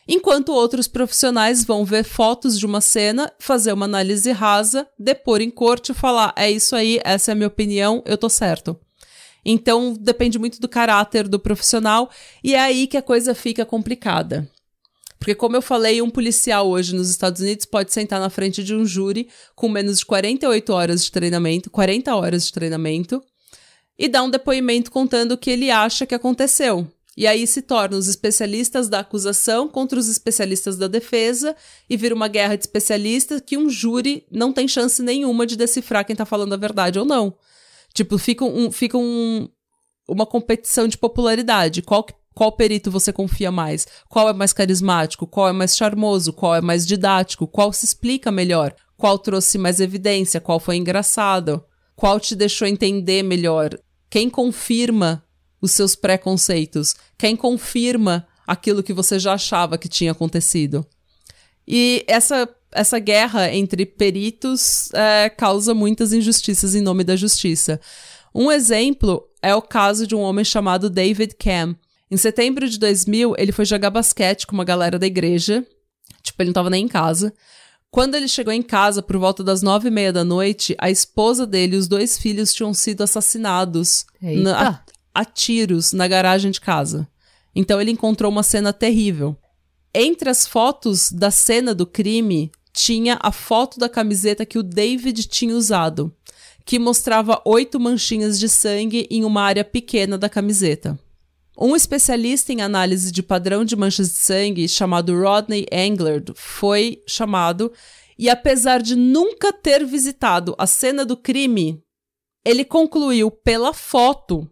enquanto outros profissionais vão ver fotos de uma cena, fazer uma análise rasa, depor em corte e falar: é isso aí, essa é a minha opinião, eu tô certo. Então depende muito do caráter do profissional e é aí que a coisa fica complicada. Porque, como eu falei, um policial hoje nos Estados Unidos pode sentar na frente de um júri com menos de 48 horas de treinamento, 40 horas de treinamento, e dar um depoimento contando o que ele acha que aconteceu. E aí se torna os especialistas da acusação contra os especialistas da defesa e vira uma guerra de especialistas que um júri não tem chance nenhuma de decifrar quem tá falando a verdade ou não. Tipo, fica, um, fica um, uma competição de popularidade. Qual que qual perito você confia mais? Qual é mais carismático? Qual é mais charmoso? Qual é mais didático? Qual se explica melhor? Qual trouxe mais evidência? Qual foi engraçado? Qual te deixou entender melhor Quem confirma os seus preconceitos? Quem confirma aquilo que você já achava que tinha acontecido? E essa, essa guerra entre peritos é, causa muitas injustiças em nome da justiça. Um exemplo é o caso de um homem chamado David Cam. Em setembro de 2000, ele foi jogar basquete com uma galera da igreja. Tipo, ele não estava nem em casa. Quando ele chegou em casa, por volta das nove e meia da noite, a esposa dele e os dois filhos tinham sido assassinados na, a, a tiros na garagem de casa. Então ele encontrou uma cena terrível. Entre as fotos da cena do crime, tinha a foto da camiseta que o David tinha usado, que mostrava oito manchinhas de sangue em uma área pequena da camiseta. Um especialista em análise de padrão de manchas de sangue, chamado Rodney Englert, foi chamado e, apesar de nunca ter visitado a cena do crime, ele concluiu pela foto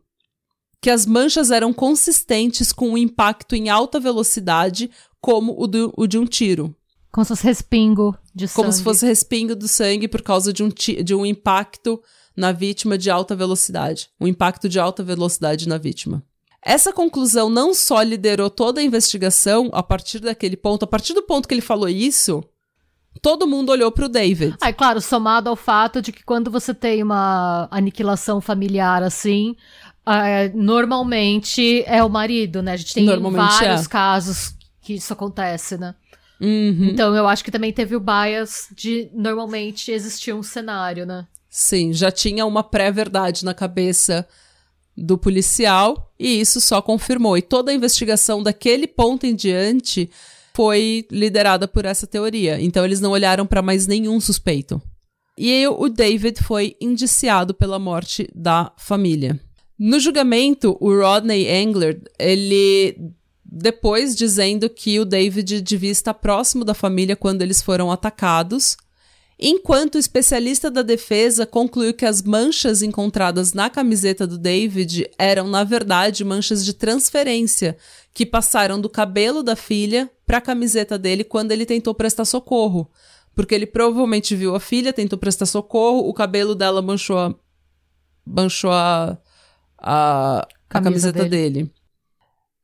que as manchas eram consistentes com o um impacto em alta velocidade, como o, do, o de um tiro. Como se fosse respingo de sangue. Como se fosse respingo do sangue por causa de um, de um impacto na vítima de alta velocidade. Um impacto de alta velocidade na vítima. Essa conclusão não só liderou toda a investigação a partir daquele ponto, a partir do ponto que ele falou isso, todo mundo olhou pro David. Ah, claro, somado ao fato de que quando você tem uma aniquilação familiar assim, uh, normalmente é o marido, né? A gente tem vários é. casos que isso acontece, né? Uhum. Então eu acho que também teve o bias de normalmente existir um cenário, né? Sim, já tinha uma pré-verdade na cabeça do policial e isso só confirmou. E toda a investigação daquele ponto em diante foi liderada por essa teoria. Então eles não olharam para mais nenhum suspeito. E o David foi indiciado pela morte da família. No julgamento, o Rodney Engler, ele depois dizendo que o David devia estar próximo da família quando eles foram atacados enquanto o especialista da defesa concluiu que as manchas encontradas na camiseta do David eram, na verdade, manchas de transferência que passaram do cabelo da filha para a camiseta dele quando ele tentou prestar socorro. Porque ele provavelmente viu a filha, tentou prestar socorro, o cabelo dela manchou a, manchou a, a, a camiseta dele. dele.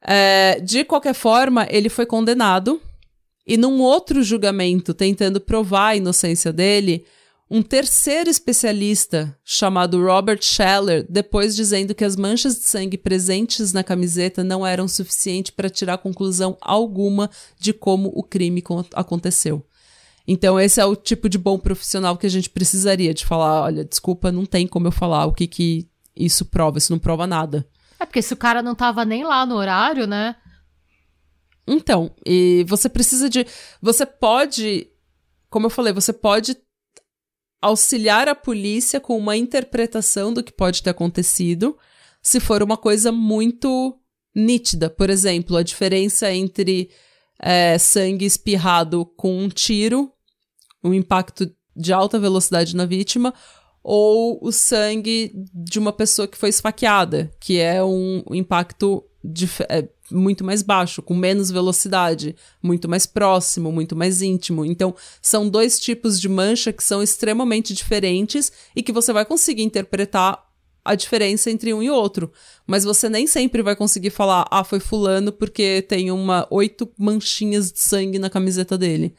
É, de qualquer forma, ele foi condenado e num outro julgamento, tentando provar a inocência dele, um terceiro especialista, chamado Robert Scheller, depois dizendo que as manchas de sangue presentes na camiseta não eram suficientes para tirar conclusão alguma de como o crime aconteceu. Então, esse é o tipo de bom profissional que a gente precisaria de falar: olha, desculpa, não tem como eu falar o que, que isso prova, isso não prova nada. É porque se o cara não tava nem lá no horário, né? Então, e você precisa de. Você pode. Como eu falei, você pode auxiliar a polícia com uma interpretação do que pode ter acontecido, se for uma coisa muito nítida. Por exemplo, a diferença entre é, sangue espirrado com um tiro, um impacto de alta velocidade na vítima, ou o sangue de uma pessoa que foi esfaqueada, que é um impacto é, muito mais baixo, com menos velocidade, muito mais próximo, muito mais íntimo. Então, são dois tipos de mancha que são extremamente diferentes e que você vai conseguir interpretar a diferença entre um e outro. Mas você nem sempre vai conseguir falar, ah, foi fulano porque tem uma oito manchinhas de sangue na camiseta dele.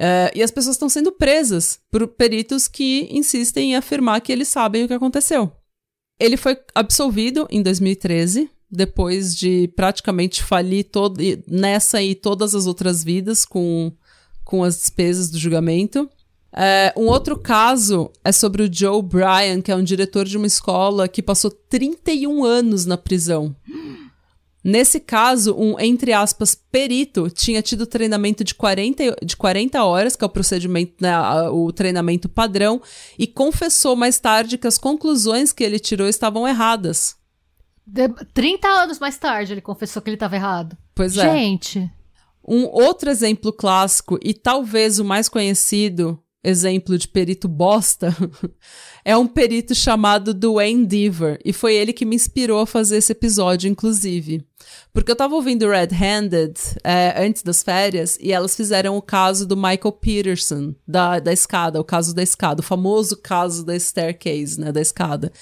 É, e as pessoas estão sendo presas por peritos que insistem em afirmar que eles sabem o que aconteceu. Ele foi absolvido em 2013 depois de praticamente falir todo, nessa e todas as outras vidas com, com as despesas do julgamento. É, um outro caso é sobre o Joe Bryan, que é um diretor de uma escola que passou 31 anos na prisão. Nesse caso, um, entre aspas, perito tinha tido treinamento de 40, de 40 horas, que é o procedimento, né, o treinamento padrão, e confessou mais tarde que as conclusões que ele tirou estavam erradas. De 30 anos mais tarde ele confessou que ele estava errado. Pois é. Gente. Um outro exemplo clássico, e talvez o mais conhecido exemplo de perito bosta, é um perito chamado Dwayne Deaver, e foi ele que me inspirou a fazer esse episódio, inclusive. Porque eu tava ouvindo Red Handed é, antes das férias, e elas fizeram o caso do Michael Peterson, da, da escada, o caso da escada, o famoso caso da staircase, né, da escada.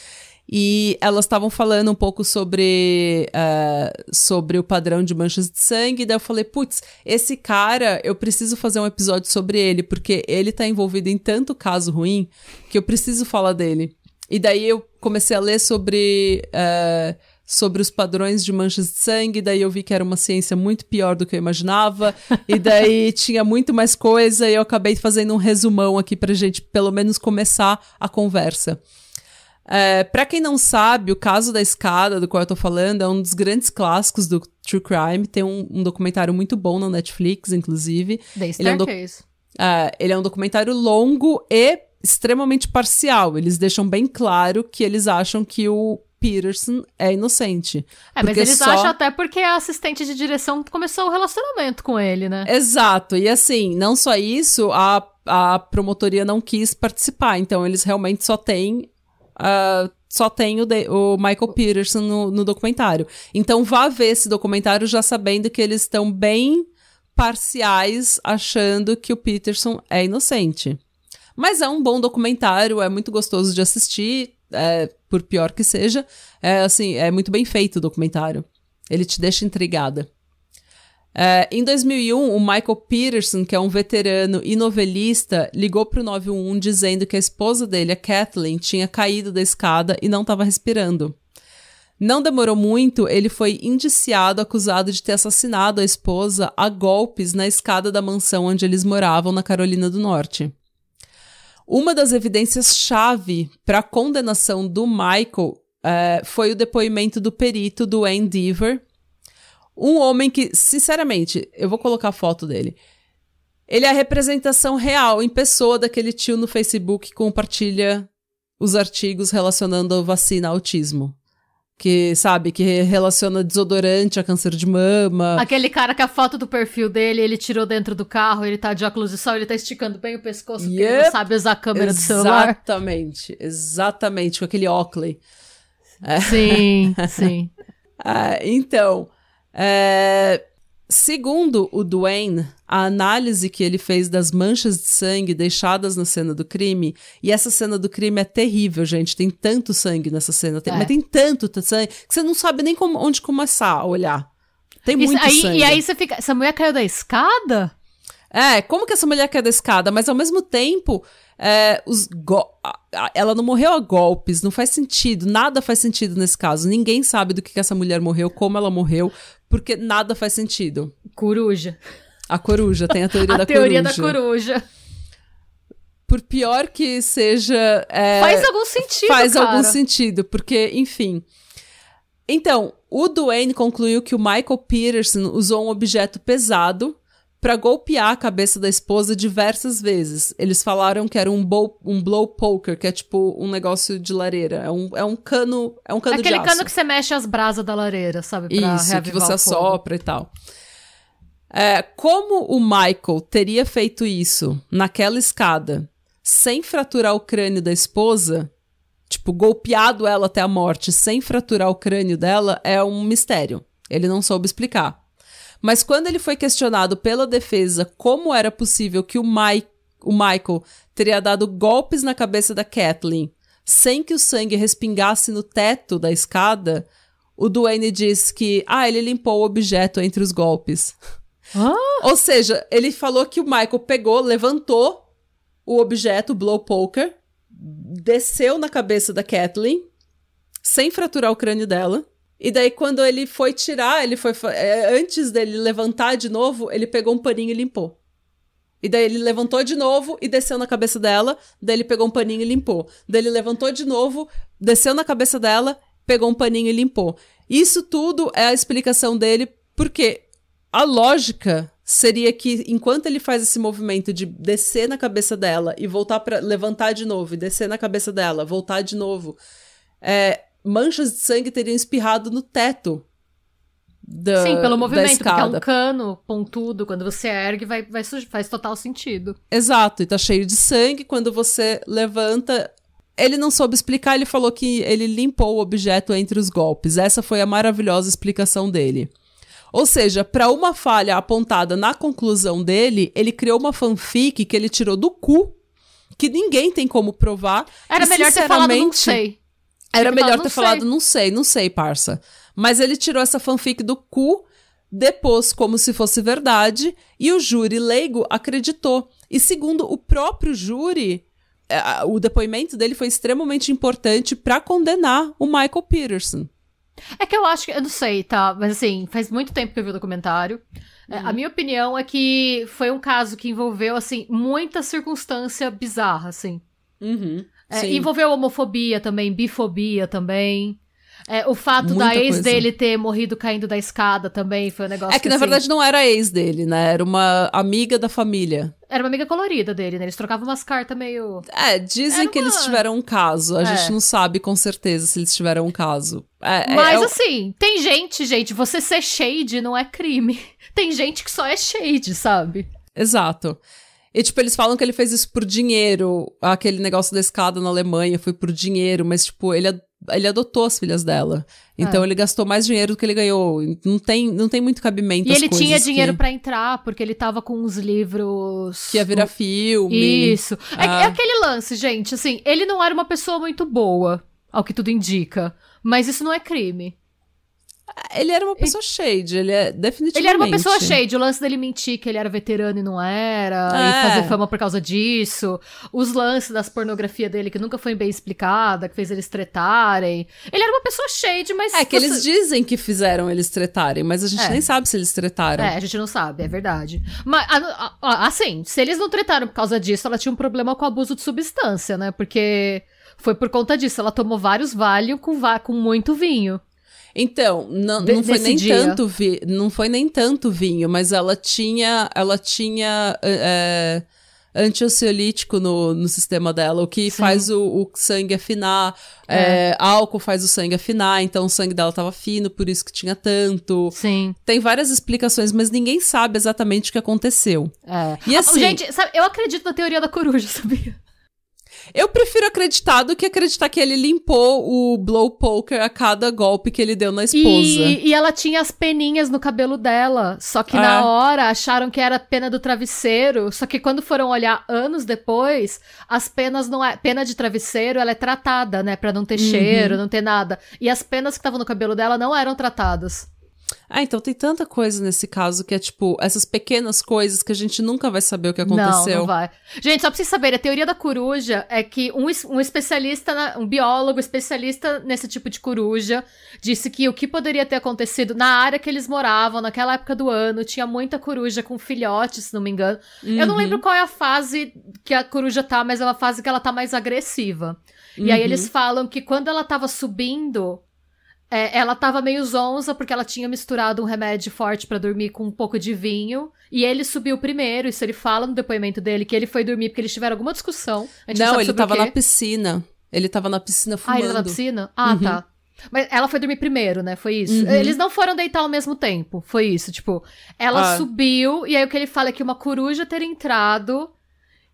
E elas estavam falando um pouco sobre, uh, sobre o padrão de manchas de sangue. Daí eu falei, putz, esse cara, eu preciso fazer um episódio sobre ele, porque ele tá envolvido em tanto caso ruim que eu preciso falar dele. E daí eu comecei a ler sobre. Uh, sobre os padrões de manchas de sangue, daí eu vi que era uma ciência muito pior do que eu imaginava, e daí tinha muito mais coisa, e eu acabei fazendo um resumão aqui pra gente pelo menos começar a conversa. É, para quem não sabe, o caso da escada do qual eu tô falando é um dos grandes clássicos do True Crime. Tem um, um documentário muito bom na Netflix, inclusive. The Staircase. Ele é, um ele é um documentário longo e extremamente parcial. Eles deixam bem claro que eles acham que o Peterson é inocente. É, mas eles só... acham até porque a assistente de direção começou o relacionamento com ele, né? Exato. E assim, não só isso, a, a promotoria não quis participar. Então eles realmente só têm uh, só tem o, de, o Michael Peterson no, no, documentário. Então vá ver esse documentário já sabendo que eles estão bem parciais, achando que o Peterson é inocente. Mas é um bom documentário, é muito gostoso de assistir, é, por pior que seja. É assim, é muito bem feito o documentário. Ele te deixa intrigada. Uh, em 2001, o Michael Peterson, que é um veterano e novelista, ligou para o 911 dizendo que a esposa dele, a Kathleen, tinha caído da escada e não estava respirando. Não demorou muito, ele foi indiciado, acusado de ter assassinado a esposa a golpes na escada da mansão onde eles moravam, na Carolina do Norte. Uma das evidências-chave para a condenação do Michael uh, foi o depoimento do perito do Endeavor, um homem que, sinceramente, eu vou colocar a foto dele. Ele é a representação real, em pessoa, daquele tio no Facebook que compartilha os artigos relacionando a vacina autismo. Que, sabe, que relaciona desodorante a câncer de mama. Aquele cara que a foto do perfil dele, ele tirou dentro do carro, ele tá de óculos de sol, ele tá esticando bem o pescoço, yep. porque ele não sabe usar a câmera exatamente, do celular. Exatamente, exatamente, com aquele óculos. Sim, sim. Ah, então, é, segundo o Duane, a análise que ele fez das manchas de sangue deixadas na cena do crime, e essa cena do crime é terrível, gente. Tem tanto sangue nessa cena, tem, é. mas tem tanto sangue que você não sabe nem como, onde começar a olhar. Tem muito aí, sangue. E aí você fica. Essa mulher caiu da escada? É, como que essa mulher caiu da escada? Mas ao mesmo tempo, é, os ela não morreu a golpes, não faz sentido, nada faz sentido nesse caso. Ninguém sabe do que, que essa mulher morreu, como ela morreu, porque nada faz sentido. Coruja. A coruja, tem a teoria a da teoria coruja. da coruja. Por pior que seja. É, faz algum sentido. Faz cara. algum sentido, porque, enfim. Então, o Duane concluiu que o Michael Peterson usou um objeto pesado para golpear a cabeça da esposa diversas vezes. Eles falaram que era um, bow, um blow poker, que é tipo um negócio de lareira. É um, é um cano, é um cano Aquele cano que você mexe as brasas da lareira, sabe? Pra Isso, que você assopra e tal. É, como o Michael teria feito isso naquela escada sem fraturar o crânio da esposa, tipo, golpeado ela até a morte sem fraturar o crânio dela, é um mistério. Ele não soube explicar. Mas quando ele foi questionado pela defesa como era possível que o, Mike, o Michael teria dado golpes na cabeça da Kathleen sem que o sangue respingasse no teto da escada, o Duane disse que, ah, ele limpou o objeto entre os golpes. Ah? Ou seja, ele falou que o Michael pegou, levantou o objeto, o blow poker, desceu na cabeça da Kathleen, sem fraturar o crânio dela, e daí, quando ele foi tirar, ele foi. É, antes dele levantar de novo, ele pegou um paninho e limpou. E daí ele levantou de novo e desceu na cabeça dela. Daí ele pegou um paninho e limpou. Daí ele levantou de novo, desceu na cabeça dela, pegou um paninho e limpou. Isso tudo é a explicação dele, porque a lógica seria que enquanto ele faz esse movimento de descer na cabeça dela e voltar para levantar de novo, e descer na cabeça dela, voltar de novo, é, manchas de sangue teriam espirrado no teto. Da, Sim, pelo movimento, porque é um cano pontudo, quando você ergue, vai, vai, faz total sentido. Exato, e tá cheio de sangue, quando você levanta. Ele não soube explicar, ele falou que ele limpou o objeto entre os golpes. Essa foi a maravilhosa explicação dele. Ou seja, para uma falha apontada na conclusão dele, ele criou uma fanfic que ele tirou do cu, que ninguém tem como provar. Era e, melhor ter falado não sei. Era fala, melhor "Não ter sei." falado, não sei, não sei, parça. Mas ele tirou essa fanfic do cu, depôs como se fosse verdade, e o júri leigo acreditou. E segundo o próprio júri, a- o depoimento dele foi extremamente importante pra condenar o Michael Peterson. É que eu acho que. Eu não sei, tá? Mas assim, faz muito tempo que eu vi o documentário. É, Uhum. A minha opinião é que foi um caso que envolveu, assim, muita circunstância bizarra, assim. É, envolveu homofobia também, bifobia também. É, o fato da Muita ex coisa. dele ter morrido caindo da escada também foi um negócio É que, na assim, verdade, não era ex dele, né? Era uma amiga da família. Era uma amiga colorida dele, né? Eles trocavam umas cartas meio. É, dizem Era que eles tiveram um caso. A É. gente não sabe com certeza se eles tiveram um caso. É, é- Mas é o- assim, tem gente, gente, você ser shade não é crime. Tem gente que só é shade, sabe? Exato. E, tipo, eles falam que ele fez isso por dinheiro. Aquele negócio da escada na Alemanha foi por dinheiro, mas, tipo, ele, ele adotou as filhas dela. Então É. ele gastou mais dinheiro do que ele ganhou. Não tem, não tem muito cabimento E ele tinha dinheiro que, pra entrar, porque ele tava com uns livros. que ia virar filme. Isso. É, Ah. é aquele lance, gente. Assim, ele não era uma pessoa muito boa, ao que tudo indica. Mas isso não é crime. Ele era uma pessoa shade, ele é definitivamente. Ele era uma pessoa shade. O lance dele mentir que ele era veterano e não era. É. E fazer fama por causa disso. Os lances das pornografia dele, que nunca foi bem explicada, que fez eles tretarem. Ele era uma pessoa shade, mas. É que você- eles dizem que fizeram eles tretarem, mas a gente É. nem sabe se eles tretaram. É, a gente não sabe, é verdade. Mas, assim, se eles não trataram por causa disso, ela tinha um problema com abuso de substância, né? Porque foi por conta disso. Ela tomou vários Valium com, va- com muito vinho. Então, não, não foi nem dia. tanto vi, não foi nem tanto vinho, mas ela tinha, ela tinha é, no, no sistema dela, o que Sim. faz o, o sangue afinar. é, álcool faz o sangue afinar, então o sangue dela tava fino, por isso que tinha tanto. Sim. Tem várias explicações, mas ninguém sabe exatamente o que aconteceu. É. E Ah, assim- Gente, sabe, eu acredito na teoria da coruja, sabia? Eu prefiro acreditar do que acreditar que ele limpou o blow poker a cada golpe que ele deu na esposa. E, e ela tinha as peninhas no cabelo dela. Só que É. na hora acharam que era pena do travesseiro. Só que quando foram olhar anos depois, as penas não é. Pena de travesseiro, ela é tratada, né? Pra não ter Uhum. cheiro, não ter nada. E as penas que estavam no cabelo dela não eram tratadas. Ah, então tem tanta coisa nesse caso que é tipo, essas pequenas coisas que a gente nunca vai saber o que Não, aconteceu. não vai. Gente, só pra vocês saberem, a teoria da coruja é que um, um especialista, um biólogo especialista nesse tipo de coruja, disse que o que poderia ter acontecido na área que eles moravam, naquela época do ano, tinha muita coruja com filhotes, se não me engano. Eu não Uhum. lembro qual é a fase que a coruja tá, mas é uma fase que ela tá mais agressiva. E aí Uhum. eles falam que quando ela tava subindo, é, ela tava meio zonza porque ela tinha misturado um remédio forte pra dormir com um pouco de vinho. E ele subiu primeiro, isso ele fala no depoimento dele, que ele foi dormir porque eles tiveram alguma discussão. Não, sabe ele tava na piscina. Ele tava na piscina Ah, fumando. ele tava na piscina? Ah, Uhum. tá. Mas ela foi dormir primeiro, né? Foi isso. Uhum. Eles não foram deitar ao mesmo tempo. Foi isso. Tipo, ela Ah. subiu, e aí o que ele fala é que uma coruja ter entrado.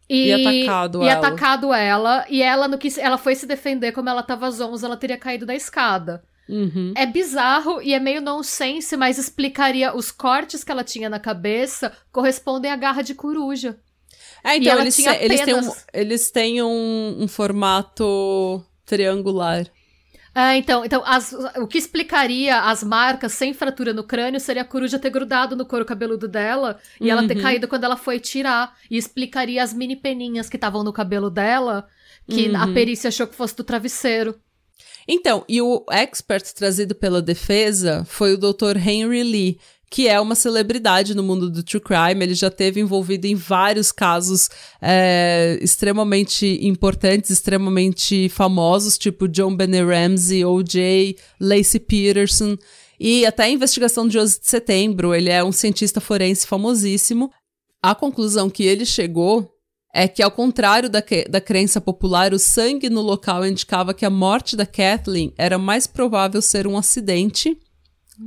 E, E atacado e ela. atacado ela. E ela, no que ela foi se defender, como ela tava zonza, ela teria caído da escada. Uhum. É bizarro e é meio nonsense, mas explicaria os cortes que ela tinha na cabeça correspondem à garra de coruja. É, então eles, tinha eles têm, um, eles têm um, um formato triangular. É, então, então as- o que explicaria as marcas sem fratura no crânio seria a coruja ter grudado no couro cabeludo dela e ela ter Uhum. caído quando ela foi tirar. E explicaria as mini peninhas que estavam no cabelo dela, que Uhum. a perícia achou que fosse do travesseiro. Então, e o expert trazido pela defesa foi o Dr. Henry Lee, que é uma celebridade no mundo do true crime. Ele já teve envolvido em vários casos é, extremamente importantes, extremamente famosos, tipo John Benet Ramsey, O.J., Lacey Peterson. E até a investigação de 11 de setembro, ele é um cientista forense famosíssimo. A conclusão que ele chegou é que, ao contrário da, da crença popular, o sangue no local indicava que a morte da Kathleen era mais provável ser um acidente,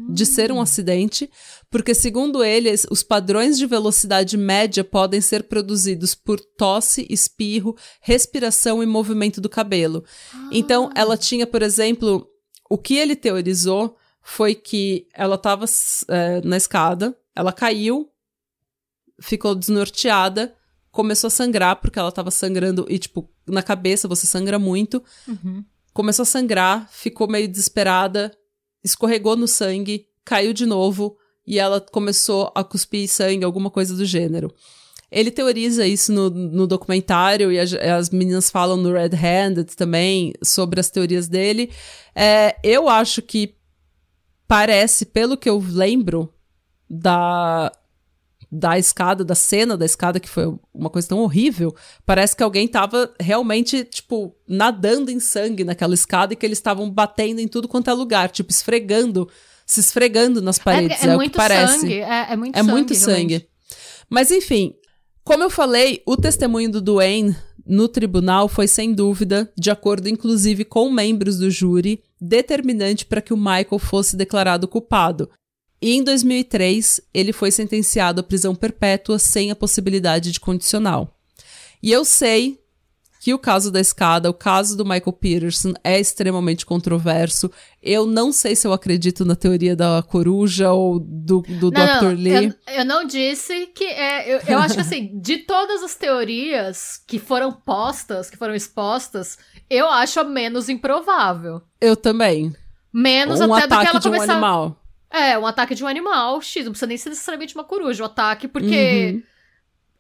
de ser um acidente, porque, segundo eles, os padrões de velocidade média podem ser produzidos por tosse, espirro, respiração e movimento do cabelo. Então, ela tinha, por exemplo, o que ele teorizou foi que ela estava na escada, ela caiu, ficou desnorteada, começou a sangrar porque ela estava sangrando e tipo na cabeça você sangra muito. Uhum. começou a sangrar, ficou meio desesperada, escorregou no sangue, caiu de novo e ela começou a cuspir sangue, alguma coisa do gênero. Ele teoriza isso no, no documentário e as, as, meninas falam no Red Handed também sobre as teorias dele. É, eu acho que parece, pelo que eu lembro da, da escada, da cena da escada, que foi uma coisa tão horrível, parece que alguém tava realmente, tipo, nadando em sangue naquela escada e que eles estavam batendo em tudo quanto é lugar, tipo, esfregando, se esfregando nas paredes. É, é, é muito o que parece. sangue. É, é muito é sangue. Muito sangue. Mas enfim, como eu falei, o testemunho do Duane no tribunal foi sem dúvida, de acordo inclusive com membros do júri, determinante para que o Michael fosse declarado culpado. E em 2003, ele foi sentenciado à prisão perpétua sem a possibilidade de condicional. E eu sei que o caso da escada, o caso do Michael Peterson é extremamente controverso. Eu não sei se eu acredito na teoria da coruja ou do, do não, Dr. Não, Lee. Eu, eu, não disse que. É, eu, eu acho que assim, de todas as teorias que foram postas, que foram expostas, eu acho a menos improvável. Eu também. Menos um até do que ela de um começar... animal. É, um ataque de um animal, X, não precisa nem ser necessariamente uma coruja, o um ataque, porque. Uhum.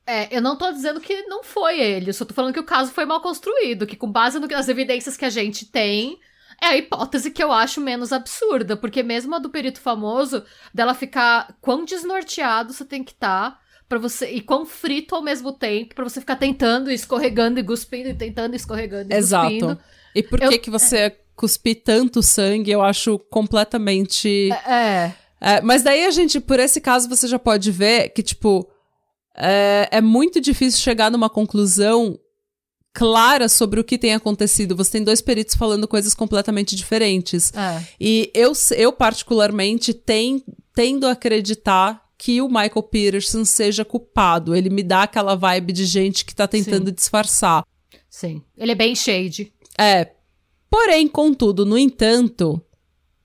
É, eu não tô dizendo que não foi ele, eu só tô falando que o caso foi mal construído, que com base nas evidências que a gente tem, é a hipótese que eu acho menos absurda, porque mesmo a do perito famoso, dela ficar quão desnorteado você tem que estar tá para você e quão frito ao mesmo tempo para você ficar tentando, escorregando e cuspindo e tentando, escorregando e Exato. cuspindo. E por que eu, que você é... cuspir tanto sangue? Eu acho completamente é, é. é. Mas daí a gente, por esse caso, você já pode ver que tipo é, é muito difícil chegar numa conclusão clara sobre o que tem acontecido. Você tem dois peritos falando coisas completamente diferentes. É. E eu, eu particularmente, tem, tendo a acreditar que o Michael Peterson seja culpado. Ele me dá aquela vibe de gente que tá tentando Sim. disfarçar. Sim. Ele é bem shade. É. Porém, contudo, no entanto,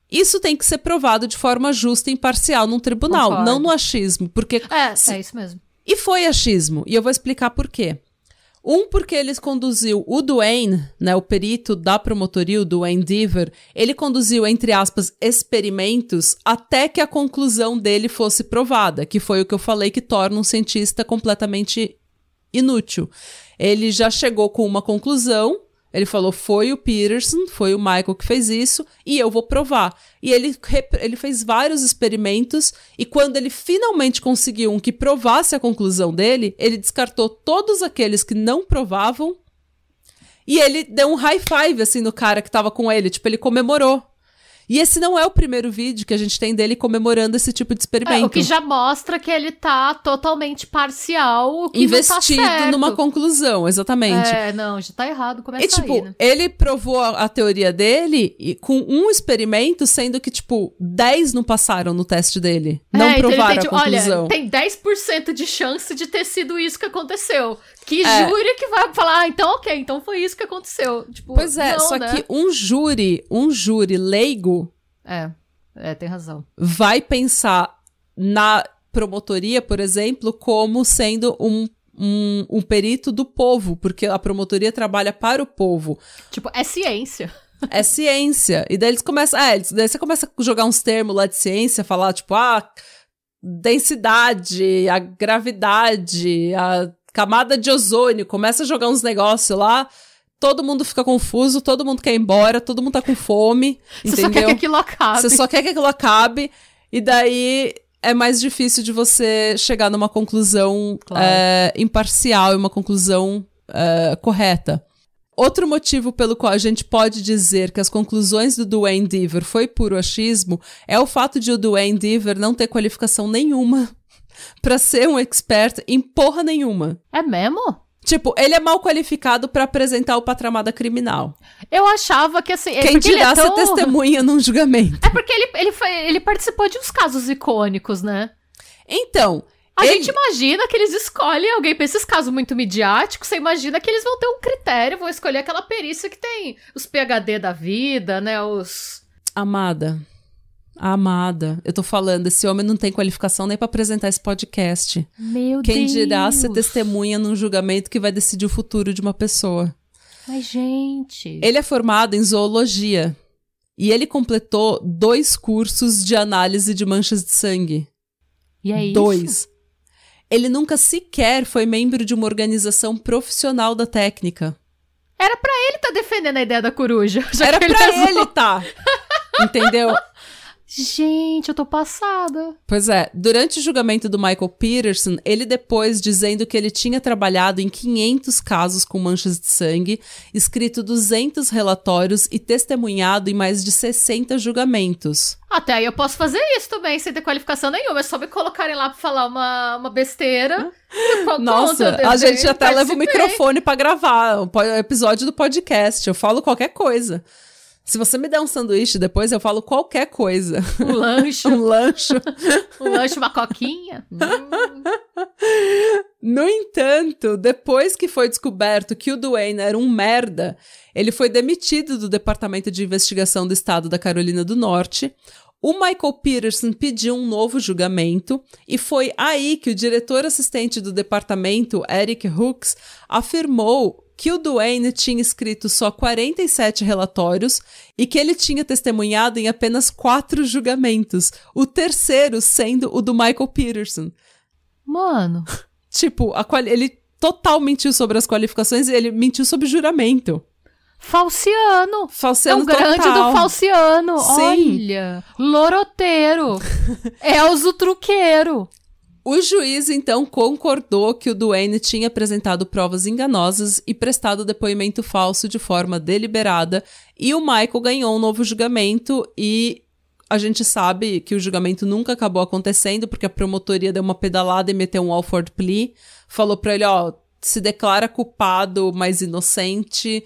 isso tem que ser provado de forma justa e imparcial num tribunal, Concordo. não no achismo. Porque. É, se... é isso mesmo. E foi achismo, e eu vou explicar por quê. Um, porque eles conduziu o Duane, né, o perito da promotoria, o Duane Deaver, ele conduziu, entre aspas, experimentos até que a conclusão dele fosse provada, que foi o que eu falei que torna um cientista completamente inútil. Ele já chegou com uma conclusão, ele falou: foi o Peterson, foi o Michael que fez isso, e eu vou provar. E ele, ele fez vários experimentos, e quando ele finalmente conseguiu um que provasse a conclusão dele, ele descartou todos aqueles que não provavam. E ele deu um high five, assim, no cara que tava com ele. Tipo, ele comemorou. E esse não é o primeiro vídeo que a gente tem dele comemorando esse tipo de experimento. É, o que já mostra que ele tá totalmente parcial, o que Investido tá numa conclusão, exatamente. É, não, já tá errado, começa E, tipo, aí, né? ele provou a, a, teoria dele com um experimento, sendo que, tipo, 10 não passaram no teste dele. Não é, provaram então tem, a conclusão. Olha, tem 10% de chance de ter sido isso que aconteceu. Que é. júri que vai falar, ah, então ok, então foi isso que aconteceu. Tipo, pois é, não, só né? que um júri, um júri leigo. É, é, tem razão. Vai pensar na promotoria, por exemplo, como sendo um um, um, perito do povo, porque a promotoria trabalha para o povo. Tipo, é ciência. É ciência. E daí eles começam. É, daí você começa a jogar uns termos lá de ciência, falar, tipo, ah, densidade, a gravidade, a camada de ozônio, começa a jogar uns negócios lá, todo mundo fica confuso, todo mundo quer ir embora, todo mundo tá com fome, Você entendeu? só quer que aquilo acabe. Você só quer que aquilo acabe, e daí é mais difícil de você chegar numa conclusão claro. é, imparcial e uma conclusão é, correta. Outro motivo pelo qual a gente pode dizer que as conclusões do Duane Deaver foi puro achismo é o fato de o Duane Deaver não ter qualificação nenhuma para ser um expert em porra nenhuma. É mesmo? Tipo, ele é mal qualificado para apresentar o patramada criminal. Eu achava que assim. Quem dirá é tão... ser testemunha num julgamento? É porque ele, ele, foi, ele participou de uns casos icônicos, né? Então. A ele... gente imagina que eles escolhem alguém pra esses casos muito midiáticos. Você imagina que eles vão ter um critério, vão escolher aquela perícia que tem os PHD da vida, né? Os. Amada. Amada. Eu tô falando, esse homem não tem qualificação nem para apresentar esse podcast. Meu Quem Deus. dirá ser testemunha num julgamento que vai decidir o futuro de uma pessoa. Mas, gente. Ele é formado em zoologia. E ele completou dois cursos de análise de manchas de sangue. E é dois. isso? Ele nunca sequer foi membro de uma organização profissional da técnica. Era pra ele estar tá defendendo a ideia da coruja. Era pra ele tá. Entendeu? Gente, eu tô passada. Pois é, durante o julgamento do Michael Peterson, ele depois dizendo que ele tinha trabalhado em 500 casos com manchas de sangue, escrito 200 relatórios e testemunhado em mais de 60 julgamentos. Até aí eu posso fazer isso também, sem ter qualificação nenhuma. É só me colocarem lá pra falar uma, uma besteira. Nossa, a gente até leva o microfone para gravar o episódio do podcast. Eu falo qualquer coisa. Se você me der um sanduíche depois, eu falo qualquer coisa. Um lanche. um lanche. um lanche, uma coquinha. Hum. No entanto, depois que foi descoberto que o Duane era um merda, ele foi demitido do Departamento de Investigação do Estado da Carolina do Norte. O Michael Peterson pediu um novo julgamento e foi aí que o diretor assistente do departamento, Eric Hooks, afirmou que o Duane tinha escrito só 47 relatórios e que ele tinha testemunhado em apenas quatro julgamentos, o terceiro sendo o do Michael Peterson. Mano. tipo, ele total mentiu sobre as qualificações e ele mentiu sobre juramento. Falciano. Falciano é o grande total. do Falciano. Sim. Olha. Loroteiro. Elzo Truqueiro. O juiz então concordou que o Duane tinha apresentado provas enganosas e prestado depoimento falso de forma deliberada, e o Michael ganhou um novo julgamento e a gente sabe que o julgamento nunca acabou acontecendo porque a promotoria deu uma pedalada e meteu um Alford plea, falou para ele, ó, se declara culpado, mas inocente.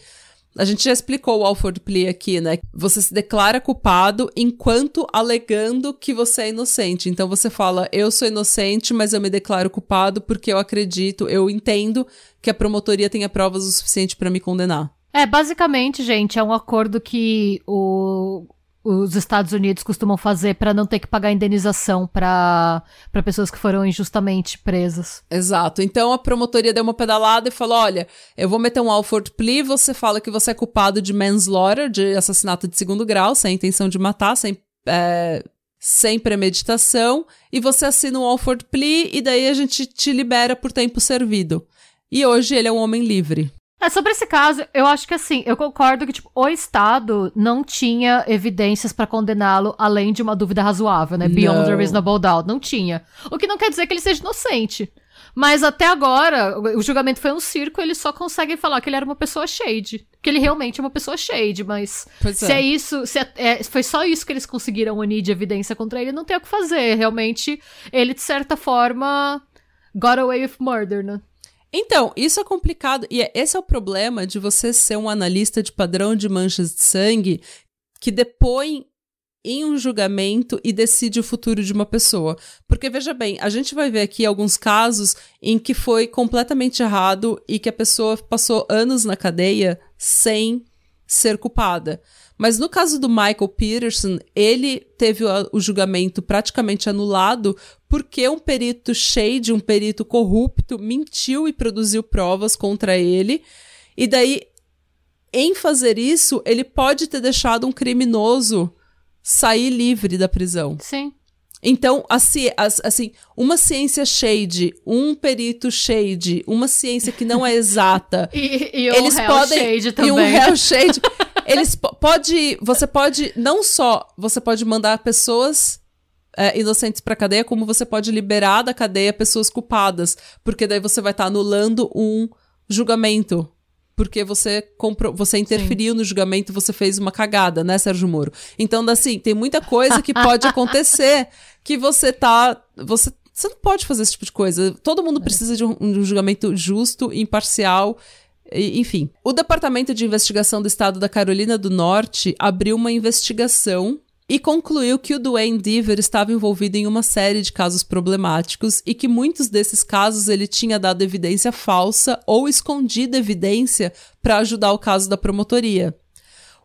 A gente já explicou o Alford Plea aqui, né? Você se declara culpado enquanto alegando que você é inocente. Então você fala, eu sou inocente, mas eu me declaro culpado porque eu acredito, eu entendo que a promotoria tenha provas o suficiente para me condenar. É, basicamente, gente, é um acordo que o, os Estados Unidos costumam fazer para não ter que pagar indenização para pessoas que foram injustamente presas. Exato. Então a promotoria deu uma pedalada e falou: olha, eu vou meter um Alford plea, você fala que você é culpado de manslaughter, de assassinato de segundo grau, sem intenção de matar, sem. É, sem premeditação, e você assina um Alford plea, e daí a gente te libera por tempo servido. E hoje ele é um homem livre. É, sobre esse caso, eu acho que assim, eu concordo que tipo, o Estado não tinha evidências para condená-lo além de uma dúvida razoável, né? Beyond a reasonable doubt. Não tinha. O que não quer dizer que ele seja inocente. Mas até agora, o julgamento foi um circo, eles só conseguem falar que ele era uma pessoa shade. Que ele realmente é uma pessoa shade, mas pois se é, é isso, se é, é, foi só isso que eles conseguiram unir de evidência contra ele, não tem o que fazer. Realmente, ele, de certa forma, got away with murder, né? Então, isso é complicado. E é, esse é o problema de você ser um analista de padrão de manchas de sangue que depõe em um julgamento e decide o futuro de uma pessoa. Porque, veja bem, a gente vai ver aqui alguns casos em que foi completamente errado e que a pessoa passou anos na cadeia sem ser culpada. Mas no caso do Michael Peterson, ele teve o, julgamento praticamente anulado porque um perito shade, um perito corrupto, mentiu e produziu provas contra ele. E daí, em fazer isso, ele pode ter deixado um criminoso sair livre da prisão. Sim. Então, assim, assim, uma ciência shade, um perito shade, uma ciência que não é exata. e, e um eles podem shade também. E um real shade. Eles pode, você pode não só, você pode mandar pessoas é, inocentes para cadeia, como você pode liberar da cadeia pessoas culpadas, porque daí você vai estar tá anulando um julgamento. Porque você comprou, você interferiu Sim. no julgamento, você fez uma cagada, né, Sérgio Moro? Então, assim, tem muita coisa que pode acontecer que você tá. Você, você não pode fazer esse tipo de coisa. Todo mundo é. precisa de um, um julgamento justo, imparcial enfim, o Departamento de Investigação do Estado da Carolina do Norte abriu uma investigação e concluiu que o Duane Deaver estava envolvido em uma série de casos problemáticos e que muitos desses casos ele tinha dado evidência falsa ou escondido evidência para ajudar o caso da promotoria.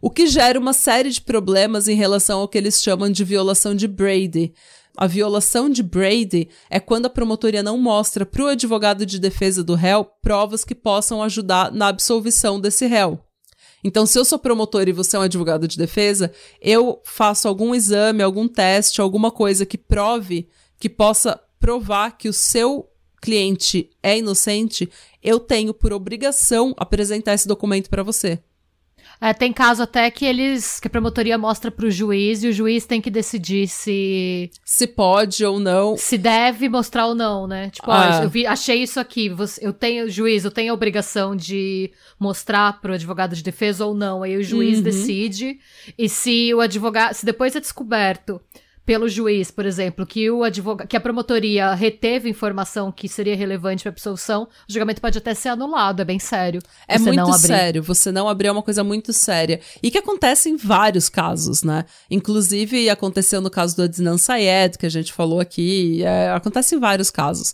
O que gera uma série de problemas em relação ao que eles chamam de violação de Brady, a violação de Brady é quando a promotoria não mostra para o advogado de defesa do réu provas que possam ajudar na absolvição desse réu. Então, se eu sou promotor e você é um advogado de defesa, eu faço algum exame, algum teste, alguma coisa que prove, que possa provar que o seu cliente é inocente, eu tenho por obrigação apresentar esse documento para você. É, tem caso até que eles que a promotoria mostra para o juiz e o juiz tem que decidir se se pode ou não, se deve mostrar ou não, né? Tipo, ah. ó, eu vi, achei isso aqui, você, eu tenho juiz, eu tenho a obrigação de mostrar para o advogado de defesa ou não. Aí o juiz uhum. decide e se o advogado, se depois é descoberto pelo juiz, por exemplo, que o advogado, que a promotoria reteve informação que seria relevante para absolução, o julgamento pode até ser anulado, é bem sério. É muito sério, você não abrir é uma coisa muito séria. E que acontece em vários casos, né? Inclusive aconteceu no caso do Adnan Sayed, que a gente falou aqui, é, acontece em vários casos.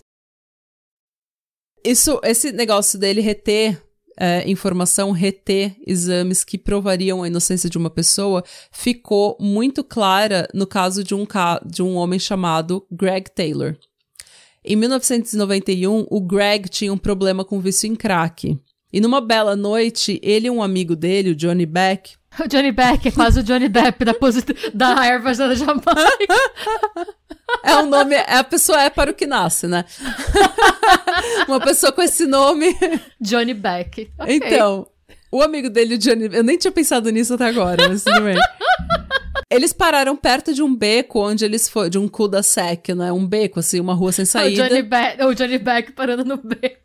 Isso, esse negócio dele reter é, informação, reter exames que provariam a inocência de uma pessoa, ficou muito clara no caso de um, ca de um homem chamado Greg Taylor. Em 1991, o Greg tinha um problema com vício em crack. E numa bela noite, ele e um amigo dele, o Johnny Beck. O Johnny Beck é quase o Johnny Depp da, da ervas da Jamaica. É um nome, a pessoa é para o que nasce, né? Uma pessoa com esse nome. Johnny Beck. Okay. Então, o amigo dele, o Johnny. Eu nem tinha pensado nisso até agora, mas tudo bem. Eles pararam perto de um beco onde eles foram. De um cul-de-sac, né? Um beco, assim, uma rua sem saída. O Johnny, Beck, o Johnny Beck parando no beco.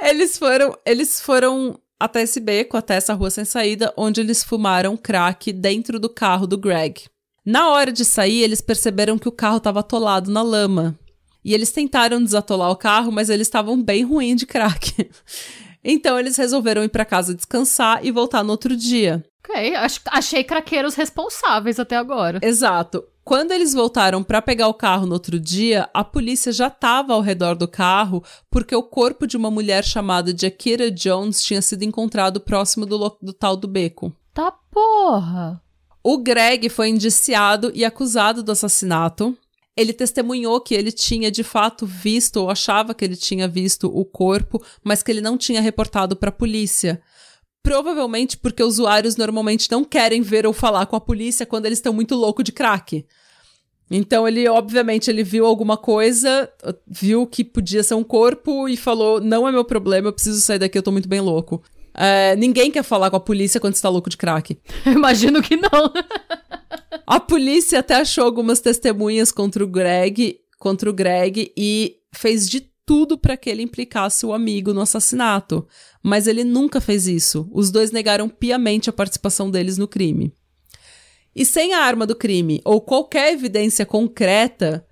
eles foram. Eles foram até esse beco, até essa rua sem saída, onde eles fumaram crack dentro do carro do Greg. Na hora de sair, eles perceberam que o carro estava atolado na lama. E eles tentaram desatolar o carro, mas eles estavam bem ruins de crack. então eles resolveram ir para casa descansar e voltar no outro dia. Ok, achei craqueiros responsáveis até agora. Exato. Quando eles voltaram para pegar o carro no outro dia, a polícia já estava ao redor do carro porque o corpo de uma mulher chamada Jakira Jones tinha sido encontrado próximo do, do tal do beco. Tá porra! O Greg foi indiciado e acusado do assassinato. Ele testemunhou que ele tinha de fato visto ou achava que ele tinha visto o corpo, mas que ele não tinha reportado para a polícia. Provavelmente porque usuários normalmente não querem ver ou falar com a polícia quando eles estão muito louco de crack. Então ele, obviamente, ele viu alguma coisa, viu que podia ser um corpo e falou: "Não é meu problema, eu preciso sair daqui, eu tô muito bem louco". É, ninguém quer falar com a polícia quando está louco de crack. Imagino que não. a polícia até achou algumas testemunhas contra o Greg, contra o Greg e fez de tudo para que ele implicasse o amigo no assassinato, mas ele nunca fez isso. Os dois negaram piamente a participação deles no crime. E sem a arma do crime ou qualquer evidência concreta,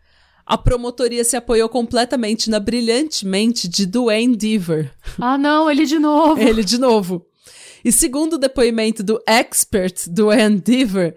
a promotoria se apoiou completamente na brilhante mente de Duane Deaver. Ah, não, ele de novo. ele de novo. E segundo o depoimento do expert Duane Deaver,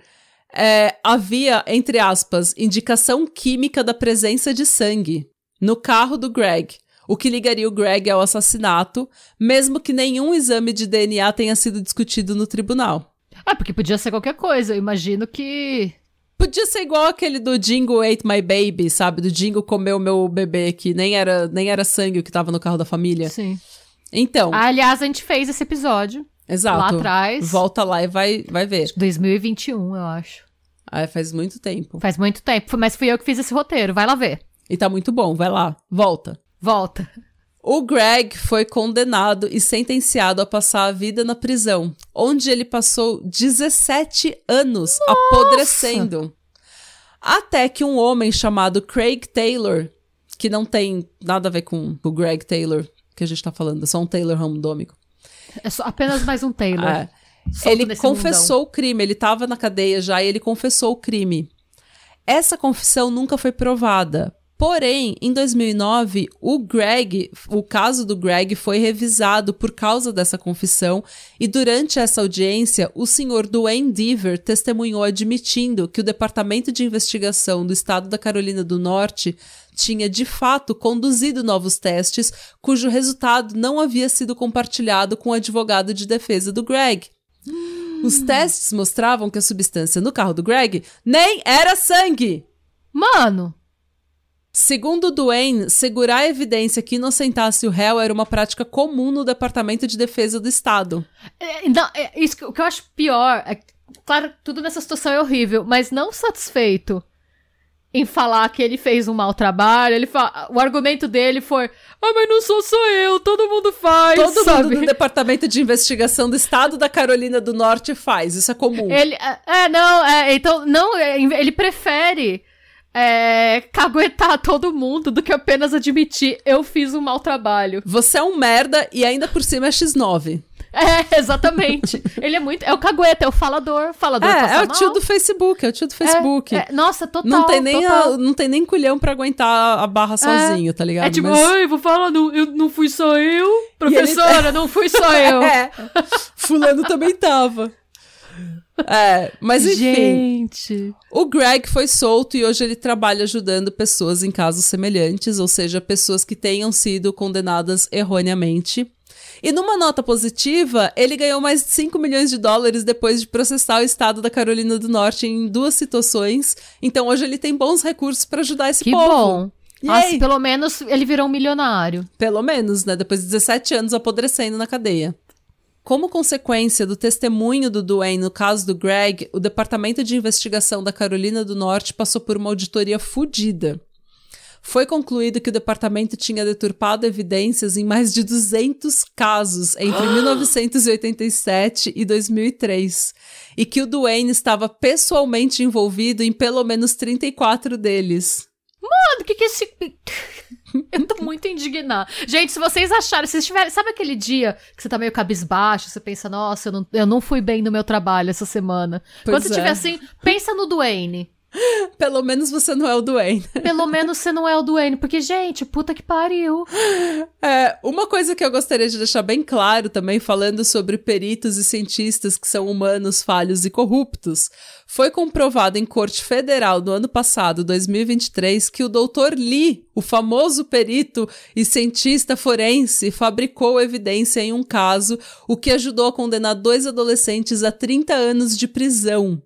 é, havia, entre aspas, indicação química da presença de sangue no carro do Greg, o que ligaria o Greg ao assassinato, mesmo que nenhum exame de DNA tenha sido discutido no tribunal. Ah, porque podia ser qualquer coisa. Eu imagino que Podia ser igual aquele do Jingo Ate My Baby, sabe? Do Jingo comeu meu bebê, que nem era, nem era sangue o que tava no carro da família. Sim. Então. Aliás, a gente fez esse episódio. Exato. Lá atrás. Volta lá e vai, vai ver. 2021, eu acho. Ah, faz muito tempo. Faz muito tempo, mas fui eu que fiz esse roteiro. Vai lá ver. E tá muito bom, vai lá. Volta. Volta. O Greg foi condenado e sentenciado a passar a vida na prisão, onde ele passou 17 anos Nossa! apodrecendo. Até que um homem chamado Craig Taylor, que não tem nada a ver com o Greg Taylor que a gente tá falando, é só um Taylor randômico. É só apenas mais um Taylor. É. Ele confessou mundão. o crime, ele estava na cadeia já e ele confessou o crime. Essa confissão nunca foi provada, Porém, em 2009, o Greg, o caso do Greg foi revisado por causa dessa confissão e durante essa audiência, o senhor Duane Deaver testemunhou admitindo que o Departamento de Investigação do Estado da Carolina do Norte tinha de fato conduzido novos testes, cujo resultado não havia sido compartilhado com o advogado de defesa do Greg. Os testes mostravam que a substância no carro do Greg nem era sangue. Mano, Segundo Duane, segurar a evidência que inocentasse o réu era uma prática comum no Departamento de Defesa do Estado. É, não, é, isso o que eu acho pior é, claro, tudo nessa situação é horrível, mas não satisfeito em falar que ele fez um mau trabalho, ele fala, o argumento dele foi, ah, mas não sou só eu, todo mundo faz, Todo sabe? mundo do Departamento de Investigação do Estado da Carolina do Norte faz, isso é comum. Ele, é, é, não, é, então, não, é, ele prefere é, caguetar todo mundo do que apenas admitir, eu fiz um mau trabalho. Você é um merda e ainda por cima é X9. É, exatamente. ele é muito. É o cagueta, é o falador. Falador É, é o mal. tio do Facebook, é o tio do Facebook. É, é, nossa, total. não, tem nem total. a- não tem nem culhão pra aguentar a barra sozinho, tá ligado? É tipo, Mas- ai, vou falar, não, eu, não fui só eu. Professora, não fui só eu. É, fulano também tava. É, mas enfim, Gente. o Greg foi solto e hoje ele trabalha ajudando pessoas em casos semelhantes, ou seja, pessoas que tenham sido condenadas erroneamente. E numa nota positiva, ele ganhou mais de 5 milhões de dólares depois de processar o estado da Carolina do Norte em duas situações. Então hoje ele tem bons recursos pra ajudar esse Que povo. bom. E Nossa, aí? pelo menos ele virou um milionário. Pelo menos, né? Depois de 17 anos apodrecendo na cadeia. Como consequência do testemunho do Duane no caso do Greg, o Departamento de Investigação da Carolina do Norte passou por uma auditoria fodida. Foi concluído que o departamento tinha deturpado evidências em mais de 200 casos entre 1987 e 2003, e que o Duane estava pessoalmente envolvido em pelo menos 34 deles. Mano, o que que é esse. Eu tô muito indignada. Gente, se vocês acharem, se vocês tiverem. Sabe aquele dia que você tá meio cabisbaixo, você pensa, nossa, eu não, eu não fui bem no meu trabalho essa semana. Pois Quando você é. estiver assim, pensa no Duane. Pelo menos você não é o Duane. Pelo menos você não é o Duane, porque, gente, puta que pariu. É, uma coisa que eu gostaria de deixar bem claro também, falando sobre peritos e cientistas que são humanos, falhos e corruptos, foi comprovado em corte federal no ano passado, 2023, que o Dr. Lee, o famoso perito e cientista forense, fabricou evidência em um caso, o que ajudou a condenar dois adolescentes a 30 anos de prisão.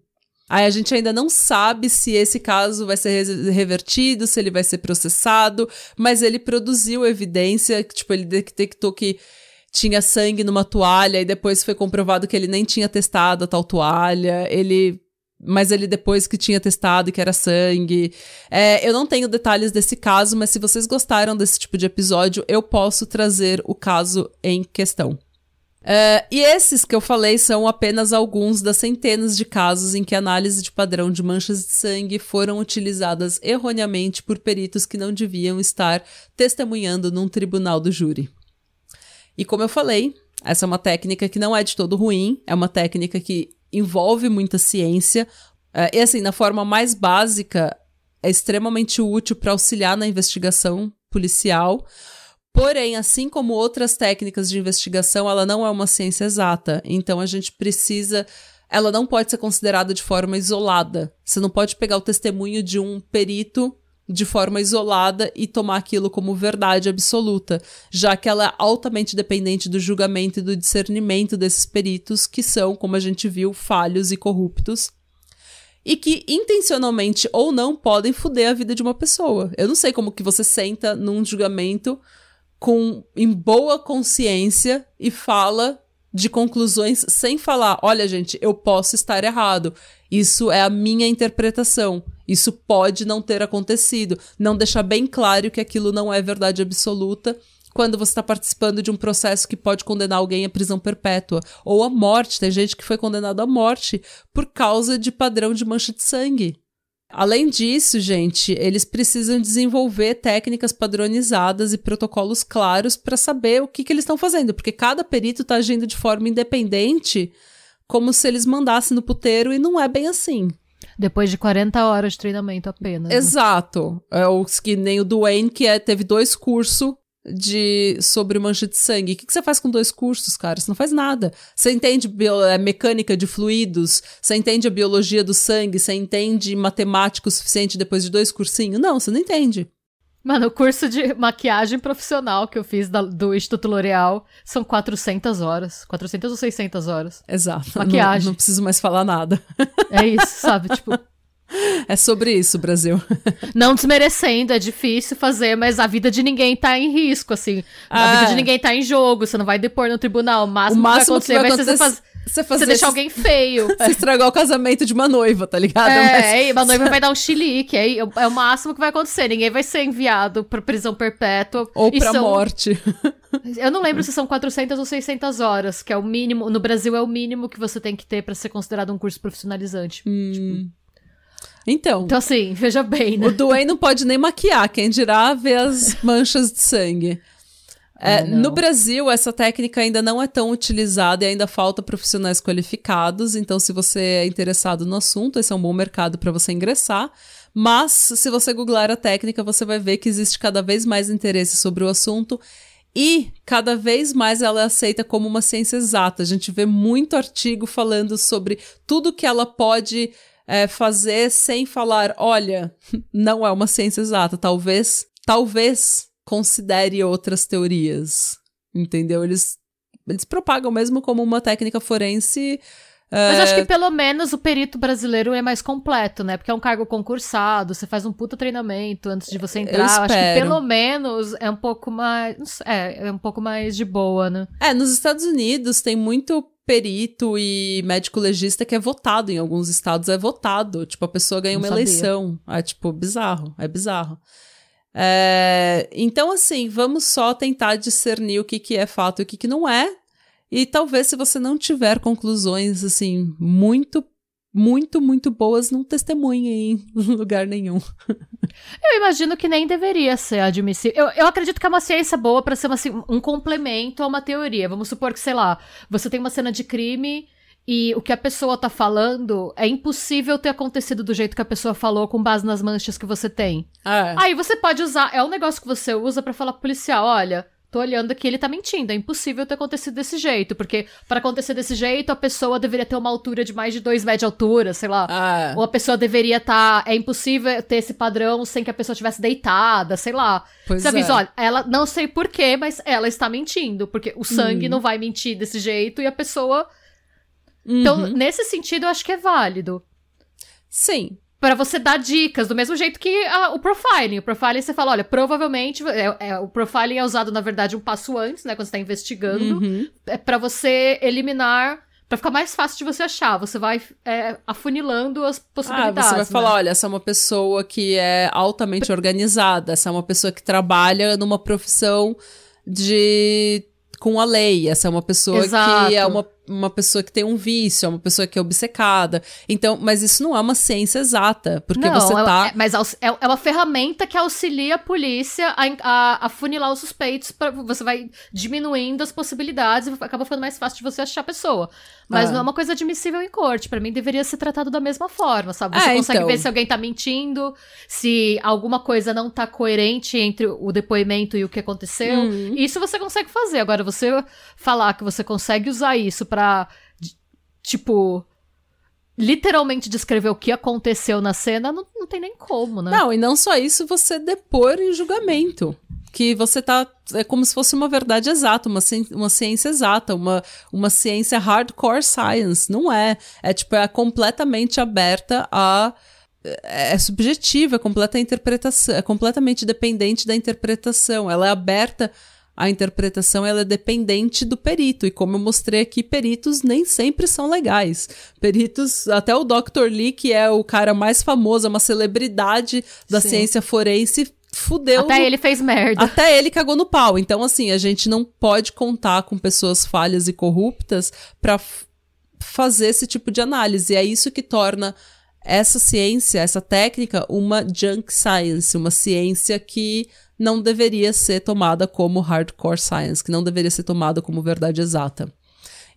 Aí a gente ainda não sabe se esse caso vai ser re- revertido, se ele vai ser processado, mas ele produziu evidência, tipo, ele detectou que tinha sangue numa toalha e depois foi comprovado que ele nem tinha testado a tal toalha, ele mas ele depois que tinha testado que era sangue. É, eu não tenho detalhes desse caso, mas se vocês gostaram desse tipo de episódio, eu posso trazer o caso em questão. É, e esses que eu falei são apenas alguns das centenas de casos em que análise de padrão de manchas de sangue foram utilizadas erroneamente por peritos que não deviam estar testemunhando num tribunal do júri. E como eu falei, essa é uma técnica que não é de todo ruim, é uma técnica que envolve muita ciência. É, e assim, na forma mais básica, é extremamente útil para auxiliar na investigação policial. Porém, assim como outras técnicas de investigação, ela não é uma ciência exata. Então a gente precisa. Ela não pode ser considerada de forma isolada. Você não pode pegar o testemunho de um perito de forma isolada e tomar aquilo como verdade absoluta, já que ela é altamente dependente do julgamento e do discernimento desses peritos, que são, como a gente viu, falhos e corruptos e que intencionalmente ou não podem foder a vida de uma pessoa. Eu não sei como que você senta num julgamento com em boa consciência e fala de conclusões sem falar, olha gente, eu posso estar errado. Isso é a minha interpretação. Isso pode não ter acontecido. Não deixar bem claro que aquilo não é verdade absoluta quando você está participando de um processo que pode condenar alguém à prisão perpétua ou à morte. Tem gente que foi condenada à morte por causa de padrão de mancha de sangue. Além disso, gente, eles precisam desenvolver técnicas padronizadas e protocolos claros para saber o que, que eles estão fazendo, porque cada perito está agindo de forma independente, como se eles mandassem no puteiro, e não é bem assim. Depois de 40 horas de treinamento apenas. né? Exato. É o que nem o Duane, que é, teve dois cursos de sobre mancha de sangue. O que, que você faz com dois cursos, cara? Você não faz nada. Você entende bio, é, mecânica de fluidos? Você entende a biologia do sangue? Você entende matemática o suficiente depois de dois cursinhos? Não, você não entende. Mano, o curso de maquiagem profissional que eu fiz da- do Instituto L'Oreal são 400 horas. 400 ou 600 horas. Exato. Maquiagem. Não, não preciso mais falar nada. É isso, sabe? Tipo, É sobre isso, Brasil. Não desmerecendo, é difícil fazer, mas a vida de ninguém tá em risco, assim. A Ah. vida de ninguém tá em jogo, você não vai depor no tribunal. O máximo, O máximo que vai acontecer vai ser você, faz- você você fazer deixar esse- alguém feio. você estragar o casamento de uma noiva, tá ligado? É, Mas- uma noiva vai dar um chilique, aí é o máximo que vai acontecer. Ninguém vai ser enviado pra prisão perpétua. Ou pra são- morte. Eu não lembro se são 400 ou 600 horas, que é o mínimo. No Brasil é o mínimo que você tem que ter pra ser considerado um curso profissionalizante. Hum. Então, Então, assim, veja bem, né? o Dwayne não pode nem maquiar, quem dirá ver as manchas de sangue. É, no Brasil, essa técnica ainda não é tão utilizada e ainda falta profissionais qualificados. Então, se você é interessado no assunto, esse é um bom mercado para você ingressar. Mas, se você googlar a técnica, você vai ver que existe cada vez mais interesse sobre o assunto e cada vez mais ela é aceita como uma ciência exata. A gente vê muito artigo falando sobre tudo que ela pode é, fazer sem falar, olha, não é uma ciência exata. Talvez, talvez considere outras teorias. Entendeu? Eles, eles propagam mesmo como uma técnica forense. Mas é, acho que pelo menos o perito brasileiro é mais completo, né? Porque é um cargo concursado, você faz um puta treinamento antes de você entrar. acho que pelo menos é um pouco mais. É, é um pouco mais de boa, né? É, nos Estados Unidos tem muito perito e médico legista que é votado em alguns estados, é votado. Tipo, a pessoa ganha Não uma sabia. eleição. É, tipo, bizarro. É bizarro. É, então, assim, vamos só tentar discernir o que, que é fato e o que, que não é. E talvez, se você não tiver conclusões, assim, muito, muito, muito boas, não testemunhe em lugar nenhum. Eu imagino que nem deveria ser admissível. Eu, eu acredito que é uma ciência boa pra ser uma um complemento a uma teoria. Vamos supor que, sei lá, você tem uma cena de crime e o que a pessoa tá falando é impossível ter acontecido do jeito que a pessoa falou com base nas manchas que você tem. É. Aí você pode usar, é um negócio que você usa pra falar pro policial, olha, tô olhando aqui, ele tá mentindo, é impossível ter acontecido desse jeito, porque pra acontecer desse jeito, a pessoa deveria ter uma altura de mais de dois metros de altura, sei lá. Ah, Ou a pessoa deveria estar. é impossível ter esse padrão sem que a pessoa estivesse deitada, sei lá. pois Você avisa, é. olha, ela não sei porquê, mas ela está mentindo. Porque o sangue Uhum. não vai mentir desse jeito e a pessoa. Então, Uhum. nesse sentido, eu acho que é válido. Sim. Pra você dar dicas, do mesmo jeito que ah, o profiling. O profiling você fala, olha, provavelmente. É, é- o profiling é usado, na verdade, um passo antes, né? Quando você tá investigando. Uhum. É pra você eliminar. Pra ficar mais fácil de você achar. Você vai é, afunilando as Ah, possibilidades. você vai né? falar, olha, essa é uma pessoa que é altamente organizada, essa é uma pessoa que trabalha numa profissão de com a lei, essa é uma pessoa Exato. que é uma, uma pessoa que tem um vício, é uma pessoa que é obcecada. Então, mas isso não é uma ciência exata, porque Não, você tá é- mas é, é uma ferramenta que auxilia a polícia a, a, a funilar os suspeitos. Pra, você vai diminuindo as possibilidades e acaba ficando mais fácil de você achar a pessoa. Mas Ah. não é uma coisa admissível em corte. Pra mim, deveria ser tratado da mesma forma, sabe? Você É, consegue então. ver se alguém tá mentindo, se alguma coisa não tá coerente entre o depoimento e o que aconteceu. Uhum. Isso você consegue fazer. Agora, você falar que você consegue usar isso de- tipo, literalmente descrever o que aconteceu na cena, não, não tem nem como, né? Não, e não só isso, você depor em julgamento. Que você tá. É como se fosse uma verdade exata, uma, uma ciência exata, uma, uma ciência hardcore science. Não é. É tipo, é completamente aberta a. É é subjetiva, é completa interpretação, é completamente dependente da interpretação. Ela é aberta à interpretação, ela é dependente do perito. E como eu mostrei aqui, peritos nem sempre são legais. Peritos, até o Dr. Lee, que é o cara mais famoso, é uma celebridade da Sim. ciência forense, fudeu. Até no- ele fez merda. até ele cagou no pau. Então, assim, a gente não pode contar com pessoas falhas e corruptas pra f- fazer esse tipo de análise. E é isso que torna essa ciência, essa técnica, uma junk science, uma ciência que não deveria ser tomada como hardcore science, que não deveria ser tomada como verdade exata.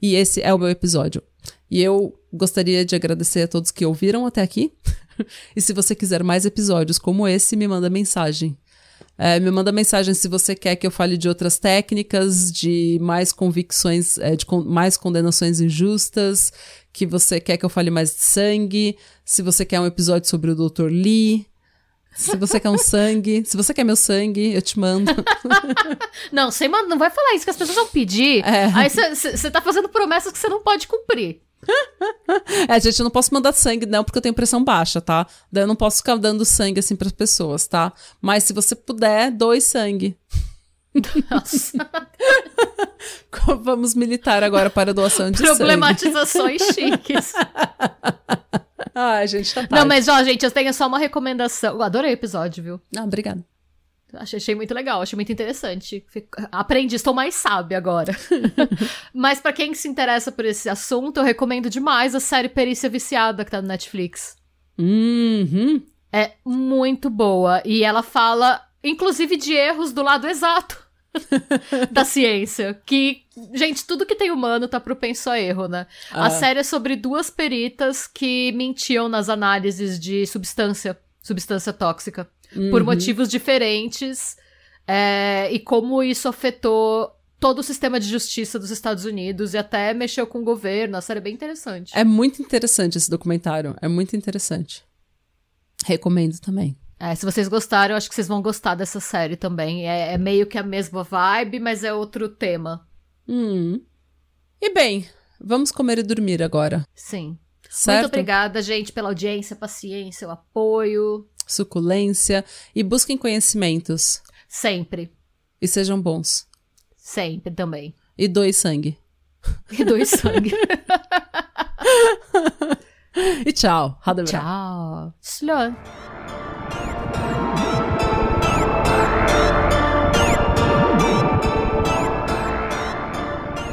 E esse é o meu episódio. E eu gostaria de agradecer a todos que ouviram até aqui. e se você quiser mais episódios como esse, me manda mensagem. É, me manda mensagem se você quer que eu fale de outras técnicas, de mais convicções, é, de con- mais condenações injustas, que você quer que eu fale mais de sangue, se você quer um episódio sobre o Dr. Lee, se você quer um sangue, se você quer meu sangue, eu te mando. Não, você manda- não vai falar isso, que as pessoas vão pedir. É. Aí você tá fazendo promessas que você não pode cumprir. é, gente, eu não posso mandar sangue, não, porque eu tenho pressão baixa, tá? Daí eu não posso ficar dando sangue assim para as pessoas, tá? Mas se você puder, doe sangue. Nossa. Vamos militar agora para a doação de Problematizações sangue. chiques. Ai, gente, tá tarde. Não, mas ó, gente, eu tenho só uma recomendação. Eu adorei o episódio, viu? Não, obrigada. Achei, muito legal, achei muito interessante. Aprendi, estou mais sábia agora. Mas para quem se interessa por esse assunto, eu recomendo demais a série Perícia Viciada que tá no Netflix. Uhum. É muito boa. E ela fala, inclusive, de erros do lado exato da ciência. Que, gente, tudo que tem humano tá propenso a erro, né? Ah. A série é sobre duas peritas que mentiam nas análises de substância, substância tóxica uhum. por motivos diferentes, é, e como isso afetou todo o sistema de justiça dos Estados Unidos e até mexeu com o governo. A série é bem interessante. É muito interessante esse documentário. É muito interessante. Recomendo também. É, se vocês gostaram, acho que vocês vão gostar dessa série também. É, é meio que a mesma vibe, mas é outro tema. Hum. E bem, vamos comer e dormir agora. Sim. Certo? Muito obrigada, gente, pela audiência, paciência, o apoio suculência e busquem conhecimentos. Sempre. E sejam bons. Sempre também. E doe sangue. E doe sangue. e tchau. Tchau. Slå.